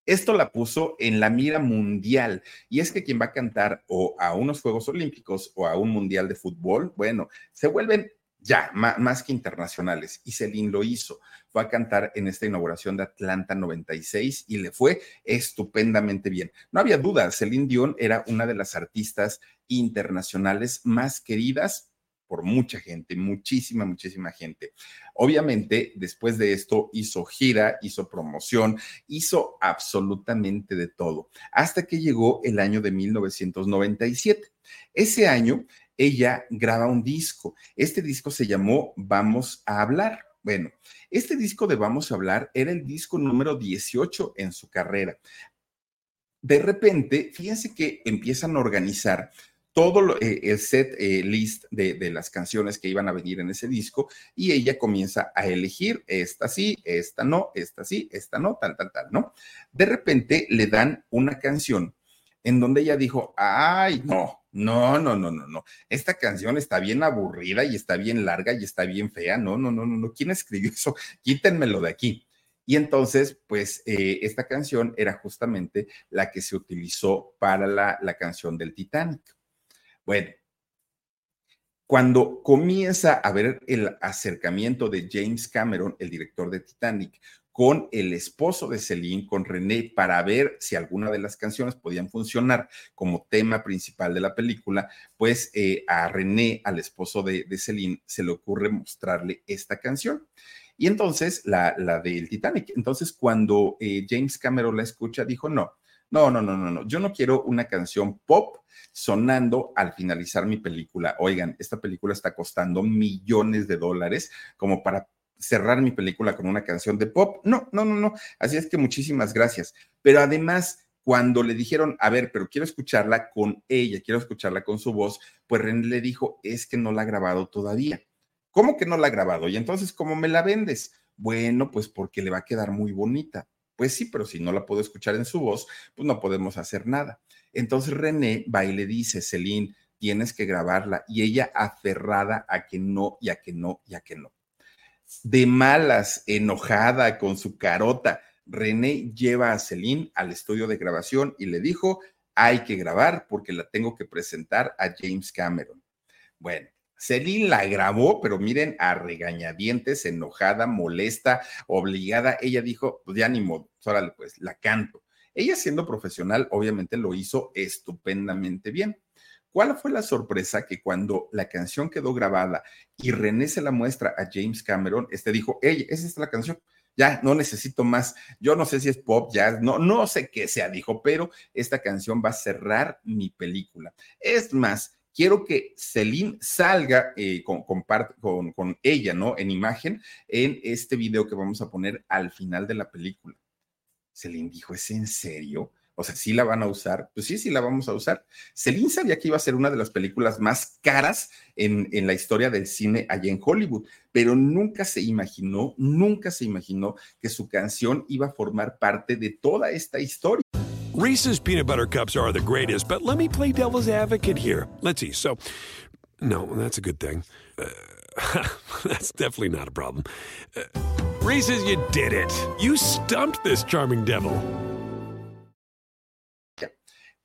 Esto la puso en la mira mundial. Y es que quien va a cantar o a unos Juegos Olímpicos o a un Mundial de Fútbol, bueno, se vuelven ya, más, que internacionales. Y Celine lo hizo. Fue a cantar en esta inauguración de Atlanta 96 y le fue estupendamente bien. No había duda, Celine Dion era una de las artistas internacionales más queridas por mucha gente, muchísima, muchísima gente. Obviamente, después de esto hizo gira, hizo promoción, hizo absolutamente de todo, hasta que llegó el año de 1997. Ese año ella graba un disco. Este disco se llamó Vamos a hablar. Bueno, este disco de Vamos a hablar era el disco número 18 en su carrera. De repente, fíjense que empiezan a organizar todo eh, el set eh, list de, de, las canciones que iban a venir en ese disco y ella comienza a elegir esta sí, esta no, esta sí, esta no, tal, tal, tal, ¿no? De repente le dan una canción en donde ella dijo, ay, no, no, no, no, no, no, esta canción está bien aburrida y está bien larga y está bien fea, no, no, no, no, no, ¿quién escribió eso? Quítenmelo de aquí. Y entonces, pues eh, esta canción era justamente la que se utilizó para la, la canción del Titanic. Bueno, cuando comienza a ver el acercamiento de James Cameron, el director de Titanic, con el esposo de Celine, con René, para ver si alguna de las canciones podían funcionar como tema principal de la película, pues eh, a René, al esposo de, Celine, se le ocurre mostrarle esta canción. Y entonces, la, la del Titanic. Entonces, cuando eh, James Cameron la escucha, dijo, no, no, no, no, no, no. Yo no quiero una canción pop sonando al finalizar mi película. Oigan, esta película está costando millones de dólares como para cerrar mi película con una canción de pop. No, no, no, no. Así es que muchísimas gracias. Pero además, cuando le dijeron, a ver, pero quiero escucharla con ella, quiero escucharla con su voz, pues René le dijo, es que no la ha grabado todavía. ¿Cómo que no la ha grabado? Y entonces, ¿cómo me la vendes? Bueno, pues porque le va a quedar muy bonita. Pues sí, pero si no la puedo escuchar en su voz, pues no podemos hacer nada. Entonces René va y le dice, Celine, tienes que grabarla. Y ella aferrada a que no, y a que no, y a que no. De malas, enojada, con su carota, René lleva a Celine al estudio de grabación y le dijo, hay que grabar porque la tengo que presentar a James Cameron. Bueno, Celine la grabó, pero miren, a regañadientes, enojada, molesta, obligada. Ella dijo, pues ya ni modo, órale, pues la canto. Ella siendo profesional, obviamente lo hizo estupendamente bien. ¿Cuál fue la sorpresa que cuando la canción quedó grabada y René se la muestra a James Cameron, este dijo, esa es la canción, ya no necesito más. Yo no sé si es pop, jazz, no, no sé qué sea, dijo, pero esta canción va a cerrar mi película. Es más, quiero que Celine salga eh, con, con, con, ella, ¿no? En imagen, en este video que vamos a poner al final de la película. Celine dijo, ¿es en serio? O sea, ¿sí la van a usar? Pues sí, sí la vamos a usar. Celine sabía que iba a ser una de las películas más caras en, en la historia del cine allá en Hollywood, pero nunca se imaginó, nunca se imaginó que su canción iba a formar parte de toda esta historia. Reese's peanut butter cups are the greatest, but let me play devil's advocate here. Let's see. So, no, that's a good thing. Uh, that's definitely not a problem. Uh, Reese's, you did it. You stumped this charming devil.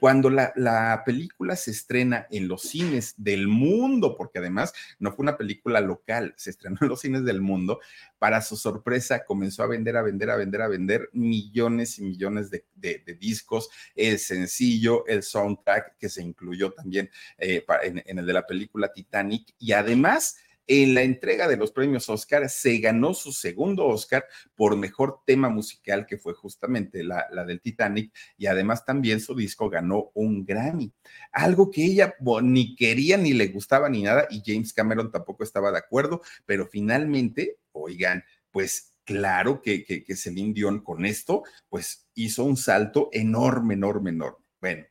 Cuando la, la, película se estrena en los cines del mundo, porque además no fue una película local, se estrenó en los cines del mundo, para su sorpresa comenzó a vender, a vender, a vender, a vender millones y millones de, discos, el sencillo, el soundtrack que se incluyó también eh, en el de la película Titanic y además en la entrega de los premios Oscar se ganó su segundo Oscar por mejor tema musical, que fue justamente la, la, del Titanic, y además también su disco ganó un Grammy, algo que ella ni quería ni le gustaba ni nada, y James Cameron tampoco estaba de acuerdo, pero finalmente, oigan, pues claro que, que, que Celine Dion con esto, pues hizo un salto enorme, enorme, enorme. Bueno,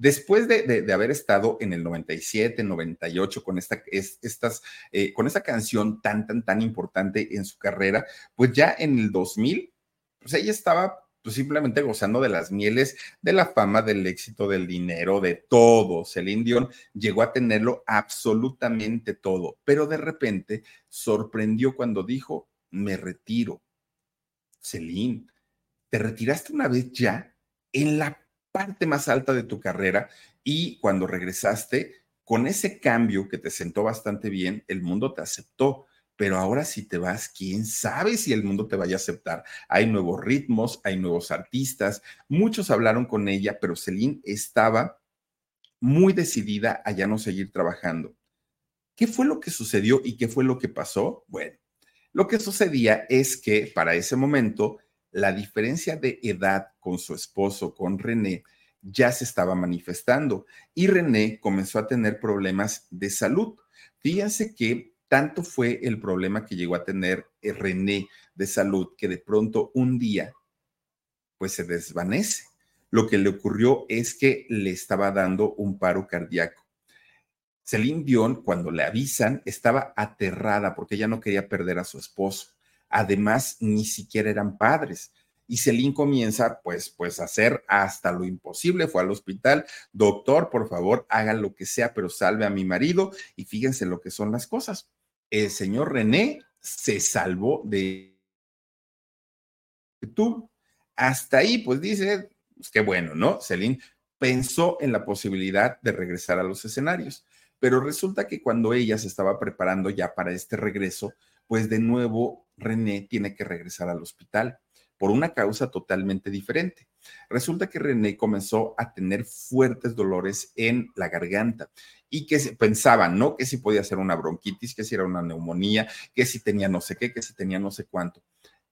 Después de, haber estado en el 97, 98 con esta, es, estas, eh, con canción tan, tan, tan importante en su carrera, pues ya en el 2000, pues ella estaba pues simplemente gozando de las mieles, de la fama, del éxito, del dinero, de todo. Celine Dion llegó a tenerlo absolutamente todo, pero de repente sorprendió cuando dijo, me retiro. Celine, ¿te retiraste una vez ya? En la parte más alta de tu carrera y cuando regresaste, con ese cambio que te sentó bastante bien, el mundo te aceptó. Pero ahora si te vas, quién sabe si el mundo te vaya a aceptar. Hay nuevos ritmos, hay nuevos artistas. Muchos hablaron con ella, pero Celine estaba muy decidida a ya no seguir trabajando. ¿Qué fue lo que sucedió y qué fue lo que pasó? Bueno, lo que sucedía es que para ese momento la diferencia de edad con su esposo, con René, ya se estaba manifestando y René comenzó a tener problemas de salud. Fíjense que tanto fue el problema que llegó a tener eh, René de salud que de pronto un día pues se desvanece. Lo que le ocurrió es que le estaba dando un paro cardíaco. Celine Dion, cuando le avisan, estaba aterrada porque ella no quería perder a su esposo. Además, ni siquiera eran padres. Y Celine comienza, pues, pues, a hacer hasta lo imposible. Fue al hospital. Doctor, por favor, haga lo que sea, pero salve a mi marido. Y fíjense lo que son las cosas. El señor René se salvó de tú. Hasta ahí, pues dice, pues qué bueno, ¿no? Celine pensó en la posibilidad de regresar a los escenarios. Pero resulta que cuando ella se estaba preparando ya para este regreso, pues de nuevo René tiene que regresar al hospital por una causa totalmente diferente. Resulta que René comenzó a tener fuertes dolores en la garganta y que pensaban, ¿no? Que si podía ser una bronquitis, que si era una neumonía, que si tenía no sé qué, que si tenía no sé cuánto.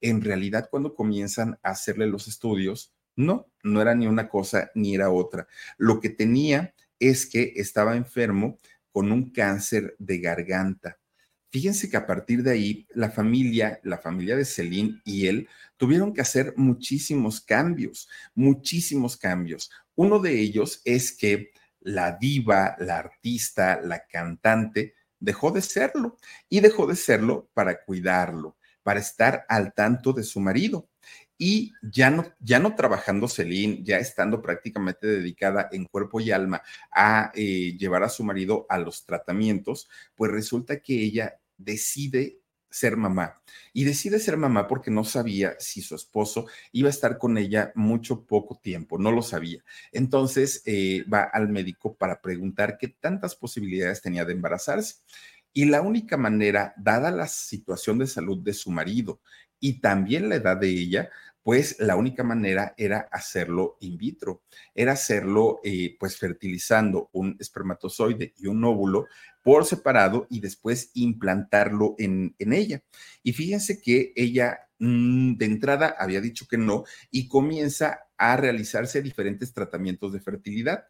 En realidad, cuando comienzan a hacerle los estudios, no, no era ni una cosa ni era otra. Lo que tenía es que estaba enfermo con un cáncer de garganta. Fíjense que a partir de ahí, la familia, la familia de Celine y él tuvieron que hacer muchísimos cambios, muchísimos cambios. Uno de ellos es que la diva, la artista, la cantante, dejó de serlo y dejó de serlo para cuidarlo, para estar al tanto de su marido y ya no, ya no trabajando Celine, ya estando prácticamente dedicada en cuerpo y alma a eh, llevar a su marido a los tratamientos, pues resulta que ella decide ser mamá. Y decide ser mamá porque no sabía si su esposo iba a estar con ella mucho poco tiempo, no lo sabía. Entonces eh, va al médico para preguntar qué tantas posibilidades tenía de embarazarse. Y la única manera, dada la situación de salud de su marido y también la edad de ella, pues la única manera era hacerlo in vitro, era hacerlo eh, pues fertilizando un espermatozoide y un óvulo por separado y después implantarlo en, en ella. Y fíjense que ella mm, de entrada había dicho que no y comienza a realizarse diferentes tratamientos de fertilidad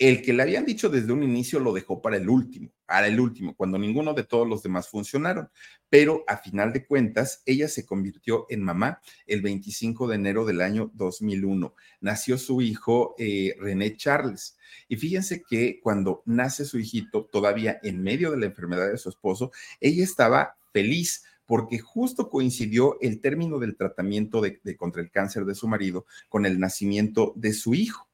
el que le habían dicho desde un inicio lo dejó para el último, para el último, cuando ninguno de todos los demás funcionaron. Pero a final de cuentas, ella se convirtió en mamá el 25 de enero del año 2001. Nació su hijo eh, René Charles. Y fíjense que cuando nace su hijito, todavía en medio de la enfermedad de su esposo, ella estaba feliz porque justo coincidió el término del tratamiento contra el cáncer de su marido con el nacimiento de su hijo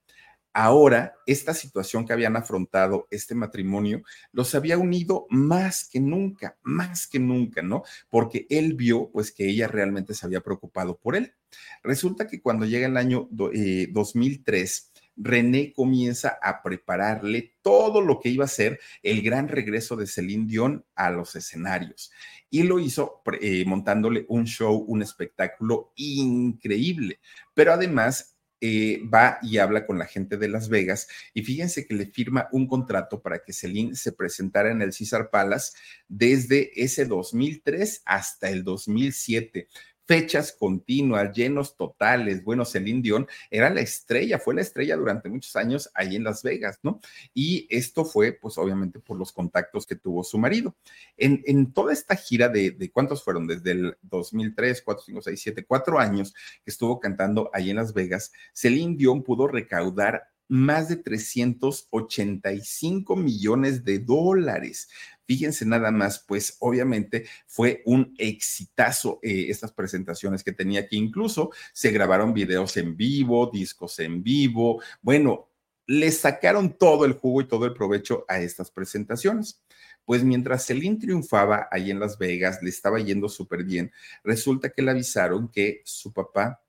ahora esta situación que habían afrontado este matrimonio los había unido más que nunca, más que nunca, ¿no? Porque él vio pues que ella realmente se había preocupado por él. Resulta que cuando llega el año 2003, eh, René comienza a prepararle todo lo que iba a ser el gran regreso de Celine Dion a los escenarios. Y lo hizo eh, montándole un show, un espectáculo increíble. Pero además eh, va y habla con la gente de Las Vegas y fíjense que le firma un contrato para que Celine se presentara en el César Palace desde ese 2003 hasta el 2007 fechas continuas, llenos totales. Bueno, Celine Dion era la estrella, fue la estrella durante muchos años ahí en Las Vegas, ¿no? Y esto fue, pues obviamente, por los contactos que tuvo su marido. En, en toda esta gira de, de, cuántos fueron, desde el 2003, 4, 5, 6, 7, 4 años que estuvo cantando ahí en Las Vegas, Celine Dion pudo recaudar más de 385 millones de dólares. Fíjense nada más, pues obviamente fue un exitazo eh, estas presentaciones que tenía, que incluso se grabaron videos en vivo, discos en vivo. Bueno, le sacaron todo el jugo y todo el provecho a estas presentaciones. Pues mientras Celine triunfaba ahí en Las Vegas, le estaba yendo súper bien, resulta que le avisaron que su papá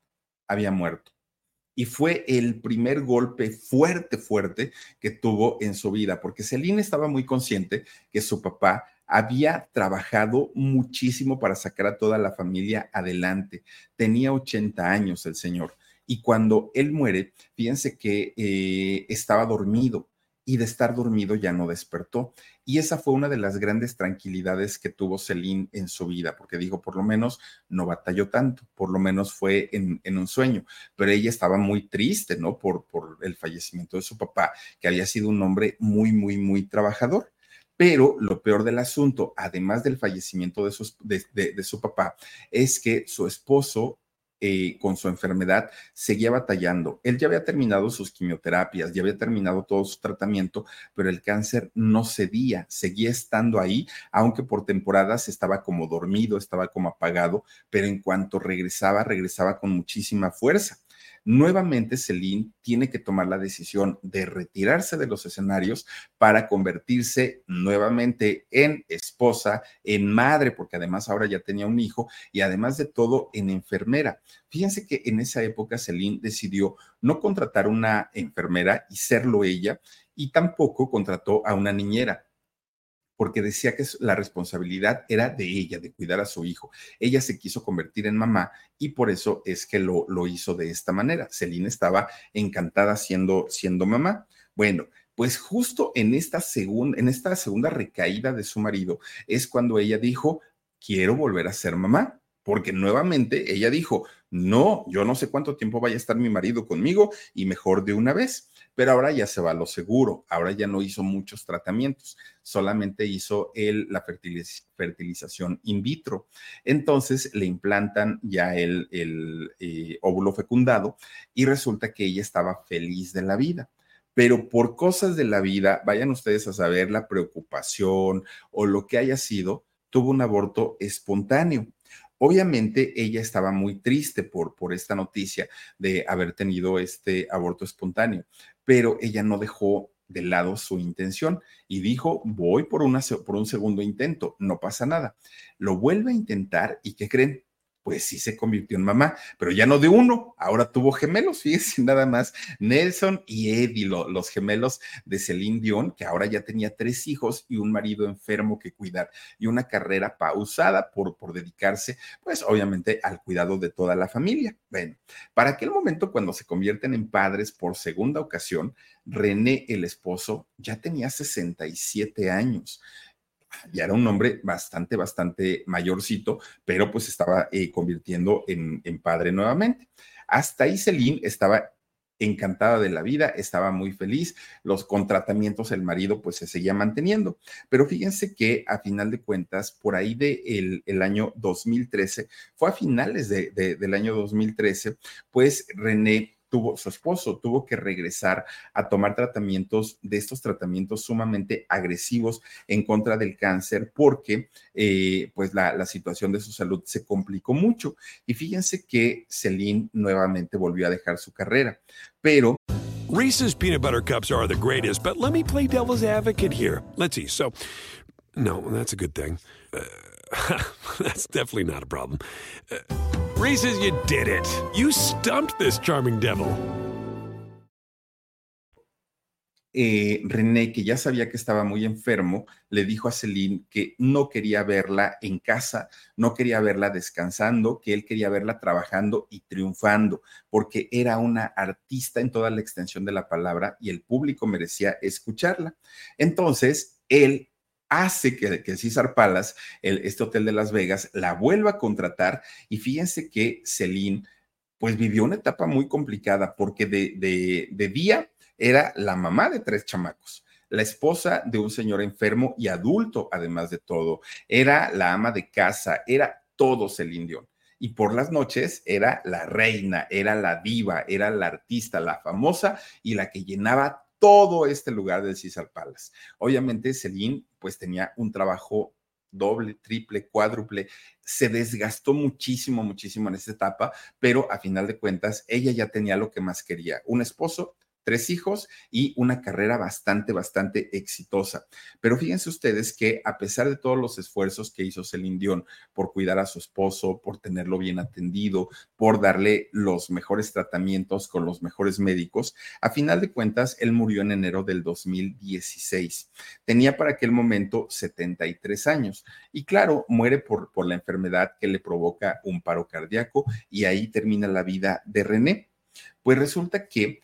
había muerto y fue el primer golpe fuerte, fuerte que tuvo en su vida, porque Celine estaba muy consciente que su papá había trabajado muchísimo para sacar a toda la familia adelante. Tenía 80 años el señor. Y cuando él muere, fíjense que eh, estaba dormido y de estar dormido ya no despertó. Y esa fue una de las grandes tranquilidades que tuvo Celine en su vida, porque dijo, por lo menos no batalló tanto, por lo menos fue en, un sueño, pero ella estaba muy triste, ¿no? Por, por el fallecimiento de su papá, que había sido un hombre muy, muy, muy trabajador. Pero lo peor del asunto, además del fallecimiento de su, de su papá, es que su esposo eh, con su enfermedad, seguía batallando. Él ya había terminado sus quimioterapias, ya había terminado todo su tratamiento, pero el cáncer no cedía, seguía estando ahí, aunque por temporadas estaba como dormido, estaba como apagado, pero en cuanto regresaba, regresaba con muchísima fuerza nuevamente Celine tiene que tomar la decisión de retirarse de los escenarios para convertirse nuevamente en esposa, en madre, porque además ahora ya tenía un hijo y además de todo en enfermera. Fíjense que en esa época Celine decidió no contratar una enfermera y serlo ella y tampoco contrató a una niñera porque decía que la responsabilidad era de ella, de cuidar a su hijo. Ella se quiso convertir en mamá y por eso es que lo, lo hizo de esta manera. Celine estaba encantada siendo, siendo mamá. Bueno, pues justo en esta, en esta segunda recaída de su marido es cuando ella dijo, quiero volver a ser mamá porque nuevamente ella dijo, no, yo no sé cuánto tiempo vaya a estar mi marido conmigo y mejor de una vez pero ahora ya se va a lo seguro, ahora ya no hizo muchos tratamientos, solamente hizo el, la fertilización in vitro. Entonces le implantan ya el, el eh, óvulo fecundado y resulta que ella estaba feliz de la vida pero por cosas de la vida, vayan ustedes a saber la preocupación o lo que haya sido, tuvo un aborto espontáneo. Obviamente ella estaba muy triste por, por esta noticia de haber tenido este aborto espontáneo, pero ella no dejó de lado su intención y dijo, voy por, una, por un segundo intento, no pasa nada. Lo vuelve a intentar y ¿qué creen? Pues sí se convirtió en mamá, pero ya no de uno, ahora tuvo gemelos, fíjense nada más, Nelson y Eddie, los gemelos de Celine Dion, que ahora ya tenía tres hijos y un marido enfermo que cuidar y una carrera pausada por, por dedicarse, pues obviamente al cuidado de toda la familia. Bueno, para aquel momento cuando se convierten en padres por segunda ocasión, René, el esposo, ya tenía 67 años ya era un hombre bastante, bastante mayorcito, pero pues estaba eh, convirtiendo en, en, padre nuevamente. Hasta ahí Celine estaba encantada de la vida, estaba muy feliz, los contratamientos el marido pues se seguía manteniendo, pero fíjense que a final de cuentas, por ahí del el año 2013, fue a finales de, del año 2013, pues René tuvo, su esposo tuvo que regresar a tomar tratamientos de estos tratamientos sumamente agresivos en contra del cáncer porque eh, pues la, la, situación de su salud se complicó mucho. Y fíjense que Celine nuevamente volvió a dejar su carrera, pero... Reese's peanut butter cups are the greatest, but let me play devil's advocate here. Let's see. So, no, that's a good thing. Uh, that's definitely not a problem. Uh, Reese's, you did it. You stumped this charming devil. Eh, René, que ya sabía que estaba muy enfermo, le dijo a Celine que no quería verla en casa, no quería verla descansando, que él quería verla trabajando y triunfando, porque era una artista en toda la extensión de la palabra y el público merecía escucharla. Entonces, él hace que, que César Palace, el, este hotel de Las Vegas, la vuelva a contratar y fíjense que Celine pues vivió una etapa muy complicada porque de, de, de día era la mamá de tres chamacos la esposa de un señor enfermo y adulto, además de todo. Era la ama de casa, era todo Celine Dion. Y por las noches era la reina, era la diva, era la artista, la famosa y la que llenaba todo este lugar del César Palace. Obviamente, Celine pues tenía un trabajo doble, triple, cuádruple, se desgastó muchísimo, muchísimo en esta etapa, pero a final de cuentas ella ya tenía lo que más quería, un esposo tres hijos y una carrera bastante, bastante exitosa. Pero fíjense ustedes que a pesar de todos los esfuerzos que hizo Celine por cuidar a su esposo, por tenerlo bien atendido, por darle los mejores tratamientos con los mejores médicos, a final de cuentas, él murió en enero del 2016. Tenía para aquel momento 73 años y claro, muere por, por la enfermedad que le provoca un paro cardíaco y ahí termina la vida de René. Pues resulta que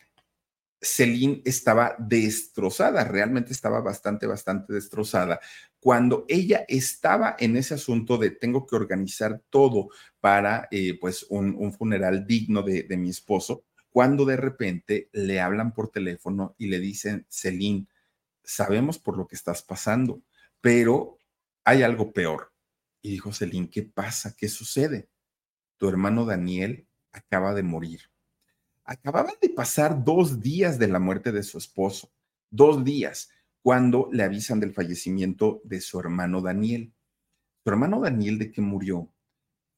Celine estaba destrozada, realmente estaba bastante, bastante destrozada. Cuando ella estaba en ese asunto de tengo que organizar todo para eh, pues un, funeral digno de, de mi esposo, cuando de repente le hablan por teléfono y le dicen, Celine, sabemos por lo que estás pasando, pero hay algo peor. Y dijo Celine, ¿qué pasa? ¿Qué sucede? Tu hermano Daniel acaba de morir. Acababan de pasar dos días de la muerte de su esposo, dos días, cuando le avisan del fallecimiento de su hermano Daniel. Su hermano Daniel de que murió,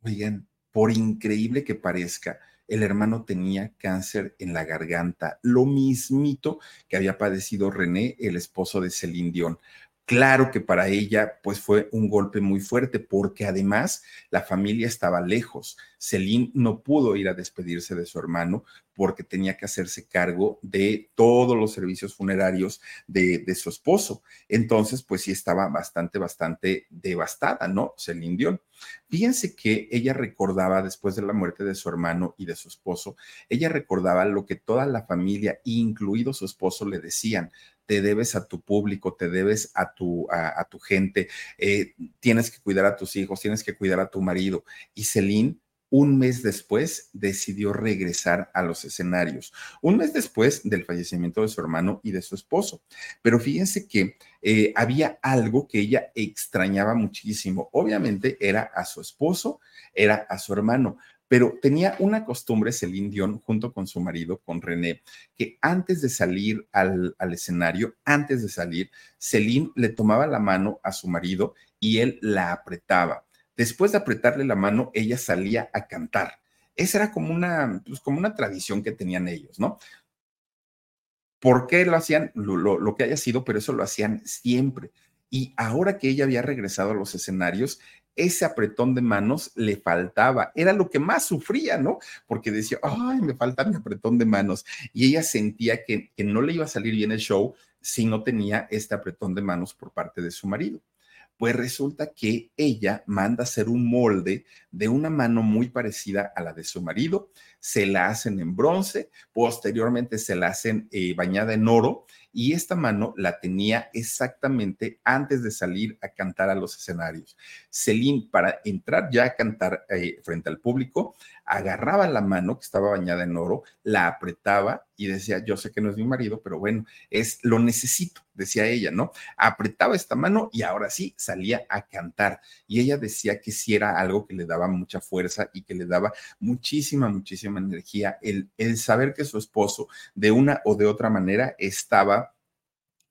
oigan, por increíble que parezca, el hermano tenía cáncer en la garganta, lo mismito que había padecido René, el esposo de Celine Dion. Claro que para ella pues fue un golpe muy fuerte porque además la familia estaba lejos. Celine no pudo ir a despedirse de su hermano porque tenía que hacerse cargo de todos los servicios funerarios de, su esposo. Entonces pues sí estaba bastante, bastante devastada, ¿no? Celine Dion. Fíjense que ella recordaba después de la muerte de su hermano y de su esposo, ella recordaba lo que toda la familia, incluido su esposo, le decían te debes a tu público, te debes a tu, a, tu gente, eh, tienes que cuidar a tus hijos, tienes que cuidar a tu marido. Y Celine un mes después decidió regresar a los escenarios, un mes después del fallecimiento de su hermano y de su esposo. Pero fíjense que eh, había algo que ella extrañaba muchísimo. Obviamente era a su esposo, era a su hermano, pero tenía una costumbre Celine Dion junto con su marido, con René, que antes de salir al, escenario, antes de salir, Celine le tomaba la mano a su marido y él la apretaba. Después de apretarle la mano, ella salía a cantar. Esa era como una, pues, como una tradición que tenían ellos, ¿no? ¿Por qué lo hacían? lo que haya sido, pero eso lo hacían siempre. Y ahora que ella había regresado a los escenarios, ese apretón de manos le faltaba, era lo que más sufría, ¿no? Porque decía, ay, me falta mi apretón de manos. Y ella sentía que, que no le iba a salir bien el show si no tenía este apretón de manos por parte de su marido. Pues resulta que ella manda hacer un molde de una mano muy parecida a la de su marido, se la hacen en bronce, posteriormente se la hacen eh, bañada en oro y esta mano la tenía exactamente antes de salir a cantar a los escenarios. Celine, para entrar ya a cantar eh, frente al público, agarraba la mano que estaba bañada en oro, la apretaba y decía, yo sé que no es mi marido, pero bueno, es lo necesito, decía ella, ¿no? Apretaba esta mano y ahora sí salía a cantar. Y ella decía que sí era algo que le daba mucha fuerza y que le daba muchísima, muchísima energía el, el saber que su esposo de una o de otra manera estaba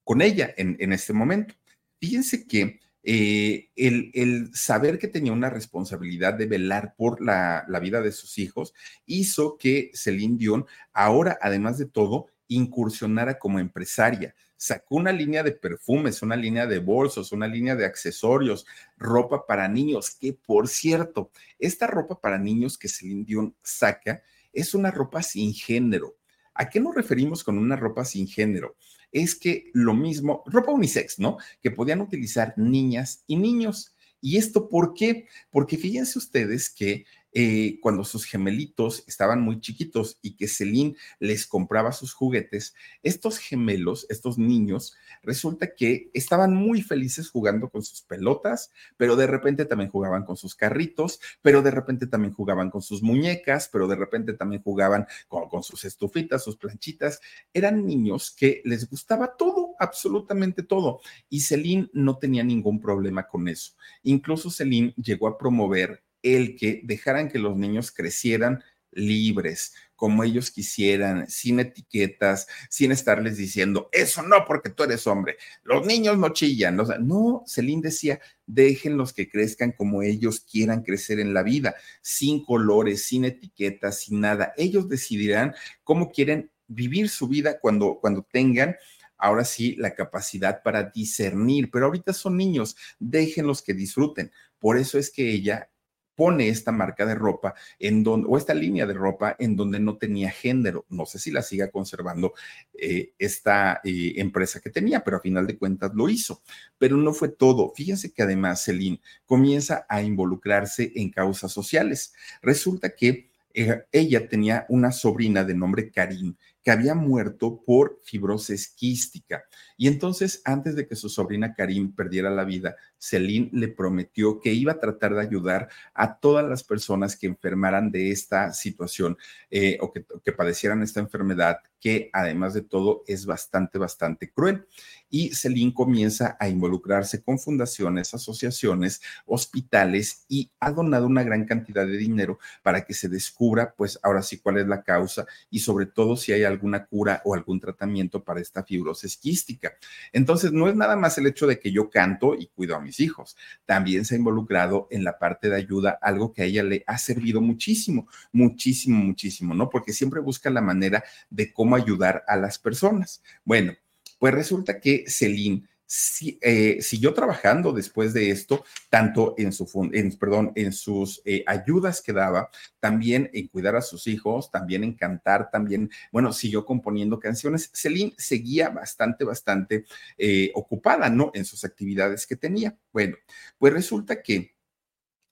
con ella en, en este momento. Fíjense que eh, el, saber que tenía una responsabilidad de velar por la, la, vida de sus hijos hizo que Celine Dion ahora, además de todo, incursionara como empresaria. Sacó una línea de perfumes, una línea de bolsos, una línea de accesorios, ropa para niños, que por cierto, esta ropa para niños que Celine Dion saca es una ropa sin género. ¿A qué nos referimos con una ropa sin género? Es que lo mismo, ropa unisex, ¿no? Que podían utilizar niñas y niños. ¿Y esto por qué? Porque fíjense ustedes que eh, cuando sus gemelitos estaban muy chiquitos y que Celine les compraba sus juguetes, estos gemelos, estos niños, resulta que estaban muy felices jugando con sus pelotas, pero de repente también jugaban con sus carritos, pero de repente también jugaban con sus muñecas, pero de repente también jugaban con, con sus estufitas, sus planchitas. Eran niños que les gustaba todo, absolutamente todo. Y Celine no tenía ningún problema con eso. Incluso Celine llegó a promover el que dejaran que los niños crecieran libres, como ellos quisieran, sin etiquetas, sin estarles diciendo, eso no, porque tú eres hombre, los niños no chillan. no, Celine decía, déjenlos que crezcan como ellos quieran crecer en la vida, sin colores, sin etiquetas, sin nada. Ellos decidirán cómo quieren vivir su vida cuando, cuando tengan ahora sí la capacidad para discernir, pero ahorita son niños, déjenlos que disfruten. Por eso es que ella pone esta marca de ropa en donde, o esta línea de ropa en donde no tenía género. No sé si la siga conservando eh, esta eh, empresa que tenía, pero a final de cuentas lo hizo. Pero no fue todo. Fíjense que además Celine comienza a involucrarse en causas sociales. Resulta que eh, ella tenía una sobrina de nombre Karim que había muerto por fibrosis quística. Y entonces, antes de que su sobrina Karim perdiera la vida, Celine le prometió que iba a tratar de ayudar a todas las personas que enfermaran de esta situación eh, o que, que padecieran esta enfermedad, que además de todo es bastante, bastante cruel. Y Celine comienza a involucrarse con fundaciones, asociaciones, hospitales y ha donado una gran cantidad de dinero para que se descubra, pues ahora sí, cuál es la causa y sobre todo si hay alguna cura o algún tratamiento para esta fibrosis quística. Entonces, no es nada más el hecho de que yo canto y cuido a mis hijos, también se ha involucrado en la parte de ayuda, algo que a ella le ha servido muchísimo, muchísimo, muchísimo, ¿no? Porque siempre busca la manera de cómo ayudar a las personas. Bueno, pues resulta que Celine eh, siguió trabajando después de esto, tanto en, sus eh, ayudas que daba, también en cuidar a sus hijos, también en cantar, también, bueno, siguió componiendo canciones. Celine seguía bastante, bastante eh, ocupada, ¿no? En sus actividades que tenía. Bueno, pues resulta que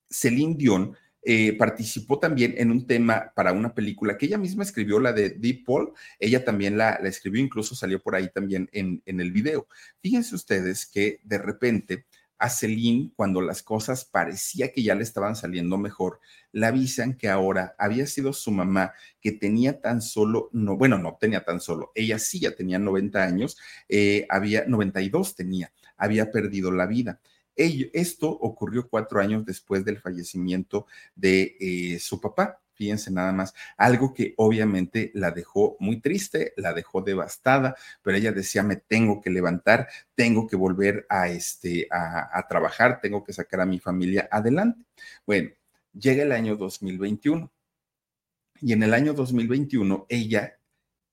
Celine Dion eh, participó también en un tema para una película que ella misma escribió, la de Deep Paul. Ella también la, escribió, incluso salió por ahí también en, el video. Fíjense ustedes que de repente a Celine, cuando las cosas parecía que ya le estaban saliendo mejor, le avisan que ahora había sido su mamá, que tenía tan solo, no, bueno, no tenía tan solo, ella sí ya tenía 90 años, eh, había 92 tenía, había perdido la vida esto ocurrió cuatro años después del fallecimiento de eh, su papá. Fíjense nada más, algo que obviamente la dejó muy triste, la dejó devastada, pero ella decía, me tengo que levantar, tengo que volver a, este, a, a trabajar, tengo que sacar a mi familia adelante. Bueno, llega el año 2021 y en el año 2021 ella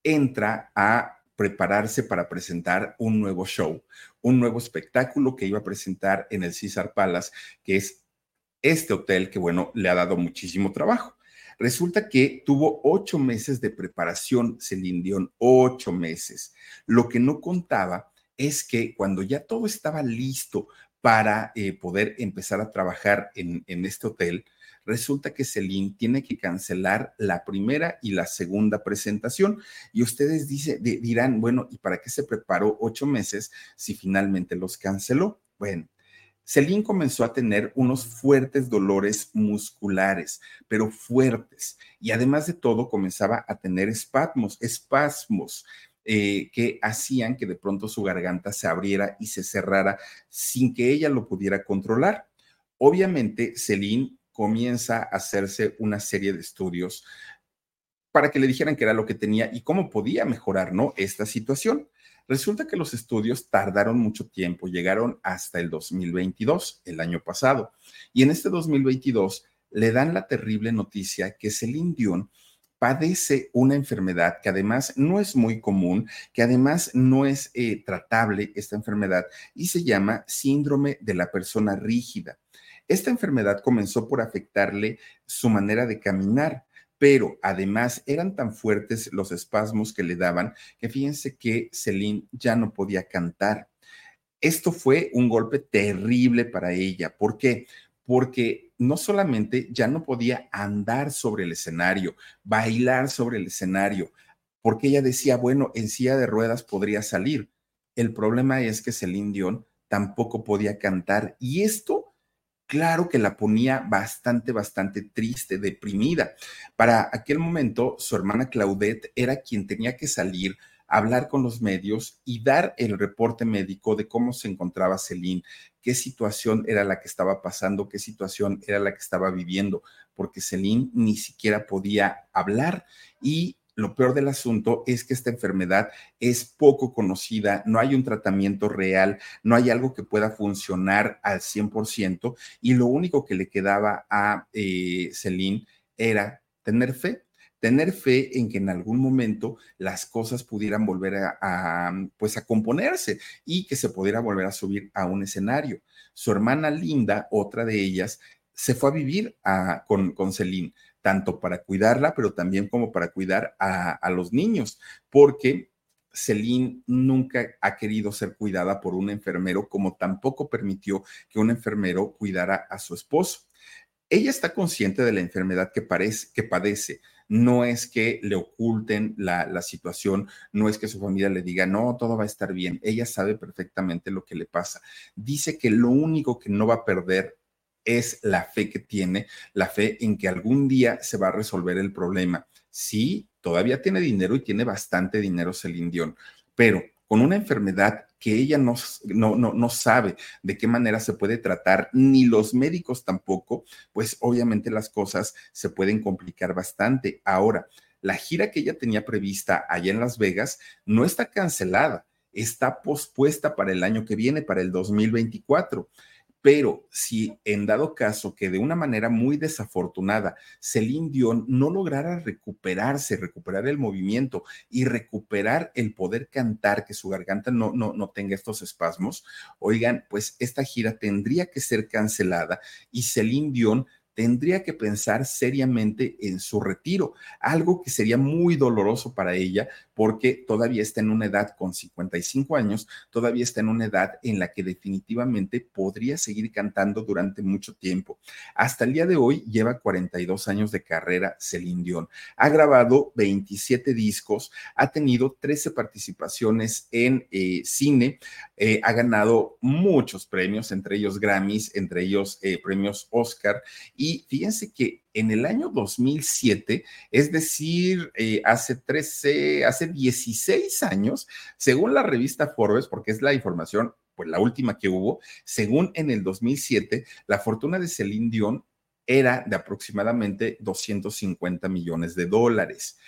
entra a prepararse para presentar un nuevo show, un nuevo espectáculo que iba a presentar en el César Palace, que es este hotel que, bueno, le ha dado muchísimo trabajo. Resulta que tuvo ocho meses de preparación, Celine Dion, ocho meses. Lo que no contaba es que cuando ya todo estaba listo para eh, poder empezar a trabajar en, en este hotel, resulta que Celine tiene que cancelar la primera y la segunda presentación. Y ustedes dirán, bueno, ¿y para qué se preparó ocho meses si finalmente los canceló? Bueno. Celine comenzó a tener unos fuertes dolores musculares, pero fuertes. Y además de todo, comenzaba a tener espasmos, espasmos. Eh, que hacían que de pronto su garganta se abriera y se cerrara sin que ella lo pudiera controlar. Obviamente, Celine comienza a hacerse una serie de estudios para que le dijeran qué era lo que tenía y cómo podía mejorar, ¿no? Esta situación. Resulta que los estudios tardaron mucho tiempo, llegaron hasta el 2022, el año pasado. Y en este 2022 le dan la terrible noticia que Celine Dion padece una enfermedad que además no es muy común, que además no es eh, tratable esta enfermedad y se llama síndrome de la persona rígida. Esta enfermedad comenzó por afectarle su manera de caminar, pero además eran tan fuertes los espasmos que le daban que fíjense que Celine ya no podía cantar. Esto fue un golpe terrible para ella. ¿Por qué? Porque no solamente ya no podía andar sobre el escenario, bailar sobre el escenario, porque ella decía, bueno, en silla de ruedas podría salir. El problema es que Celine Dion tampoco podía cantar y esto claro que la ponía bastante, bastante triste, deprimida. Para aquel momento, su hermana Claudette era quien tenía que salir hablar con los medios y dar el reporte médico de cómo se encontraba Celine, qué situación era la que estaba pasando, qué situación era la que estaba viviendo, porque Celine ni siquiera podía hablar y lo peor del asunto es que esta enfermedad es poco conocida, no hay un tratamiento real, no hay algo que pueda funcionar al 100% y lo único que le quedaba a eh, Celine era tener fe, tener fe en que en algún momento las cosas pudieran volver a, pues a componerse y que se pudiera volver a subir a un escenario. Su hermana Linda, otra de ellas, se fue a vivir con, con Celine tanto para cuidarla, pero también como para cuidar a, los niños, porque Celine nunca ha querido ser cuidada por un enfermero, como tampoco permitió que un enfermero cuidara a su esposo. Ella está consciente de la enfermedad que, parece, que padece. no es que le oculten la, la situación, no es que su familia le diga, no, todo va a estar bien, ella sabe perfectamente lo que le pasa. Dice que lo único que no va a perder es la fe que tiene, la fe en que algún día se va a resolver el problema. Sí, todavía tiene dinero y tiene bastante dinero Celine Dion, pero con una enfermedad que ella no, no, no, sabe de qué manera se puede tratar, ni los médicos tampoco, pues obviamente las cosas se pueden complicar bastante. Ahora, la gira que ella tenía prevista allá en Las Vegas no está cancelada, está pospuesta para el año que viene, para el 2024. Pero si en dado caso que de una manera muy desafortunada Celine Dion no lograra recuperarse, recuperar el movimiento y recuperar el poder cantar, que su garganta no, no, no tenga estos espasmos, oigan, pues esta gira tendría que ser cancelada y Celine Dion tendría que pensar seriamente en su retiro, algo que sería muy doloroso para ella porque todavía está en una edad con 55 años, todavía está en una edad en la que definitivamente podría seguir cantando durante mucho tiempo. Hasta el día de hoy lleva 42 años de carrera Celine Dion. Ha grabado 27 discos, ha tenido 13 participaciones en eh, cine, eh, ha ganado muchos premios, entre ellos Grammys, entre ellos eh, premios Oscar y fíjense que en el año 2007, es decir, eh, hace 13, hace 16 años, según la revista Forbes, porque es la información, pues la última que hubo, según en el 2007, la fortuna de Celine Dion era de aproximadamente 250 millones de dólares.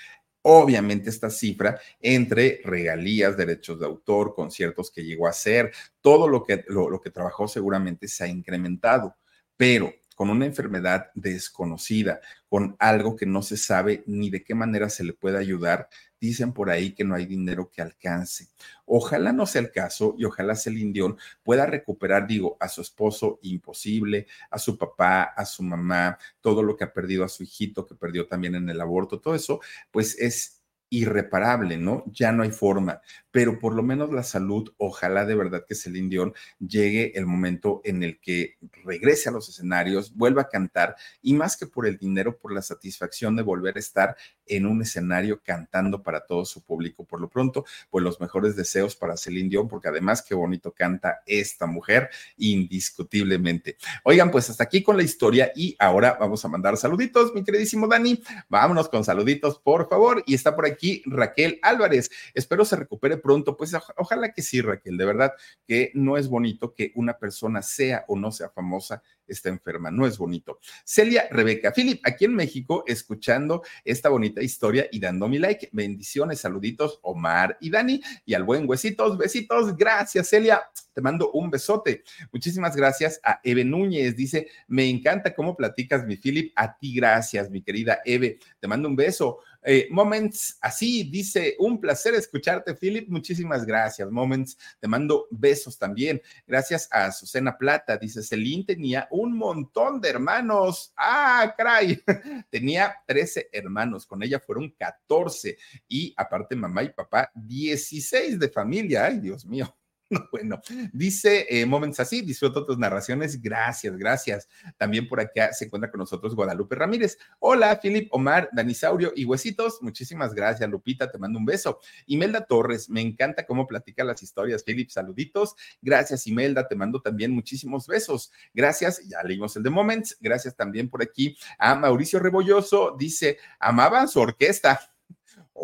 Obviamente esta cifra entre regalías, derechos de autor, conciertos que llegó a hacer, todo lo que, lo que trabajó seguramente se ha incrementado, pero con una enfermedad desconocida, con algo que no se sabe ni de qué manera se le puede ayudar, dicen por ahí que no hay dinero que alcance. Ojalá no sea el caso y ojalá Celine Dion pueda recuperar, digo, a su esposo imposible, a su papá, a su mamá, todo lo que ha perdido a su hijito, que perdió también en el aborto, todo eso, pues es irreparable, ¿no? Ya no hay forma, pero por lo menos la salud, ojalá de verdad que Celine Dion llegue el momento en el que regrese a los escenarios, vuelva a cantar y más que por el dinero, por la satisfacción de volver a estar en un escenario cantando para todo su público. Por lo pronto, pues los mejores deseos para Celine Dion, porque además qué bonito canta esta mujer, indiscutiblemente. Oigan, pues hasta aquí con la historia y ahora vamos a mandar saluditos, mi queridísimo Dani. Vámonos con saluditos, por favor. Y está por aquí Raquel Álvarez. Espero se recupere pronto. Pues ojalá que sí, Raquel. De verdad que no es bonito que una persona sea o no sea famosa está enferma, no es bonito. Celia Rebeca, Philip, aquí en México, escuchando esta bonita historia y dando mi like. Bendiciones, saluditos, Omar y Dani, y al buen huesitos, besitos. Gracias, Celia. Te mando un besote. Muchísimas gracias a Eve Núñez. Dice, me encanta cómo platicas, mi Philip. A ti, gracias, mi querida Eve. Te mando un beso. Eh, moments así, dice, un placer escucharte, Philip. Muchísimas gracias, Moments. Te mando besos también. Gracias a Susana Plata. Dice, Celine tenía un montón de hermanos. Ah, cray. Tenía 13 hermanos. Con ella fueron 14. Y aparte, mamá y papá, 16 de familia. Ay, Dios mío. Bueno, dice eh, Moments así, disfruto tus narraciones. Gracias, gracias. También por acá se encuentra con nosotros Guadalupe Ramírez. Hola, Philip, Omar, Danisaurio y Huesitos. Muchísimas gracias, Lupita. Te mando un beso. Imelda Torres, me encanta cómo platica las historias. Philip, saluditos. Gracias, Imelda. Te mando también muchísimos besos. Gracias. Ya leímos el de Moments. Gracias también por aquí a Mauricio Rebolloso. Dice, amaban su orquesta.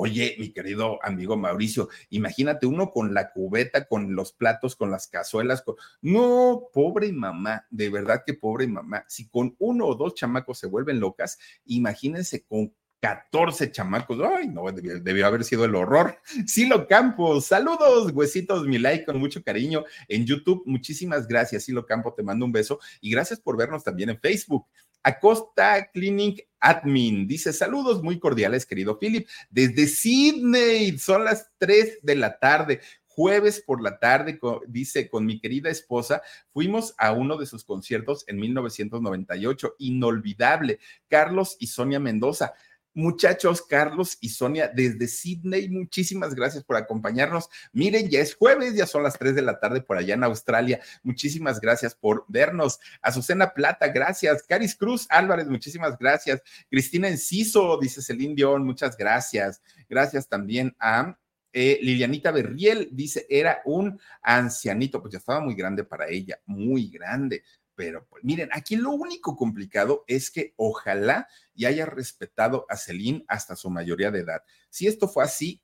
Oye, mi querido amigo Mauricio, imagínate uno con la cubeta, con los platos, con las cazuelas. Con... No, pobre mamá, de verdad que pobre mamá. Si con uno o dos chamacos se vuelven locas, imagínense con 14 chamacos. Ay, no, debió, haber sido el horror. Silo Campos, saludos, huesitos, mi like con mucho cariño en YouTube. Muchísimas gracias, Silo Campo, te mando un beso y gracias por vernos también en Facebook. Acosta Clinic Admin dice: Saludos muy cordiales, querido Philip, desde Sydney. Son las 3 de la tarde jueves por la tarde, dice, con mi querida esposa, fuimos a uno de sus conciertos en 1998, inolvidable, Carlos y Sonia Mendoza. Muchachos, Carlos y Sonia desde Sydney, muchísimas gracias por acompañarnos. Miren, ya es jueves, ya son las 3 de la tarde por allá en Australia. Muchísimas gracias por vernos. Azucena Plata, gracias. Caris Cruz Álvarez, muchísimas gracias. Cristina Enciso, dice Celine Dion, muchas gracias. Gracias también a eh, Lilianita Berriel dice, era un ancianito, pues ya estaba muy grande para ella, muy grande. Pero pues, miren, aquí lo único complicado es que ojalá y haya respetado a Celine hasta su mayoría de edad. Si esto fue así,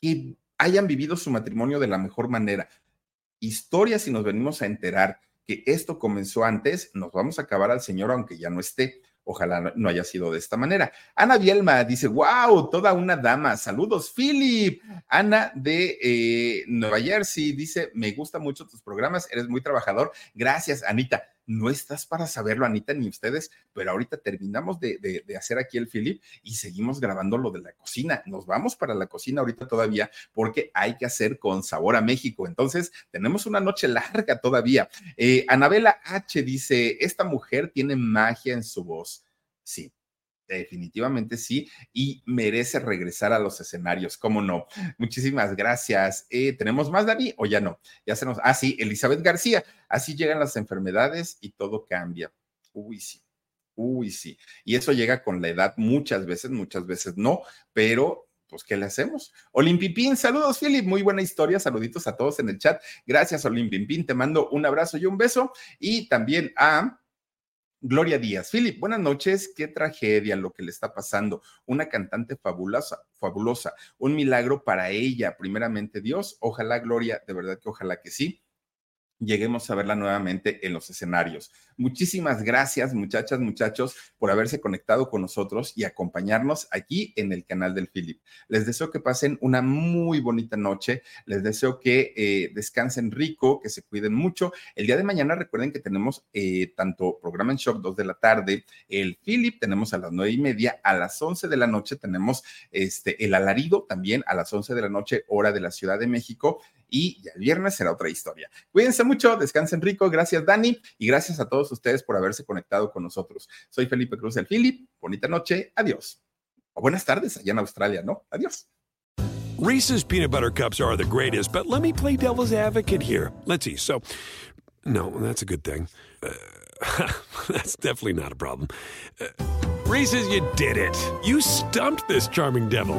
que hayan vivido su matrimonio de la mejor manera. Historia, si nos venimos a enterar que esto comenzó antes, nos vamos a acabar al Señor aunque ya no esté. Ojalá no haya sido de esta manera. Ana Bielma dice, wow, toda una dama. Saludos, Philip. Ana de eh, Nueva Jersey dice, me gustan mucho tus programas, eres muy trabajador. Gracias, Anita. No estás para saberlo, Anita, ni ustedes, pero ahorita terminamos de, de, hacer aquí el Philip y seguimos grabando lo de la cocina. Nos vamos para la cocina ahorita todavía porque hay que hacer con sabor a México. Entonces, tenemos una noche larga todavía. Eh, Anabela H dice, esta mujer tiene magia en su voz. Sí, Definitivamente sí, y merece regresar a los escenarios, ¿cómo no? Muchísimas gracias. Eh, ¿Tenemos más, David? ¿O ya no? Ya se nos... Ah, sí, Elizabeth García. Así llegan las enfermedades y todo cambia. Uy, sí. Uy, sí. Y eso llega con la edad muchas veces, muchas veces no, pero pues, ¿qué le hacemos? Olimpipín, saludos, Philip, muy buena historia, saluditos a todos en el chat. Gracias, Olimpipín, te mando un abrazo y un beso. Y también a Gloria Díaz. Philip, buenas noches. Qué tragedia lo que le está pasando. Una cantante fabulosa, fabulosa. Un milagro para ella, primeramente Dios. Ojalá, Gloria, de verdad que ojalá que sí lleguemos a verla nuevamente en los escenarios. Muchísimas gracias, muchachas, muchachos, por haberse conectado con nosotros y acompañarnos aquí en el canal del Philip. Les deseo que pasen una muy bonita noche. Les deseo que eh, descansen rico, que se cuiden mucho. El día de mañana recuerden que tenemos eh, tanto programa en shock 2 de la tarde, el Philip tenemos a las nueve y media, a las 11 de la noche tenemos este, el alarido también a las 11 de la noche, hora de la Ciudad de México y el viernes será otra historia. Cuídense mucho, descansen rico, gracias Dani y gracias a todos ustedes por haberse conectado con nosotros. Soy Felipe Cruz el Philip, bonita noche, adiós. O buenas tardes allá en Australia, ¿no? Adiós. Reese's peanut butter cups are the greatest, but let me play devil's advocate here. Let's see. So, no, that's a good thing. Uh, that's definitely not a problem. Uh, Reese's, you did it. You stumped this charming devil.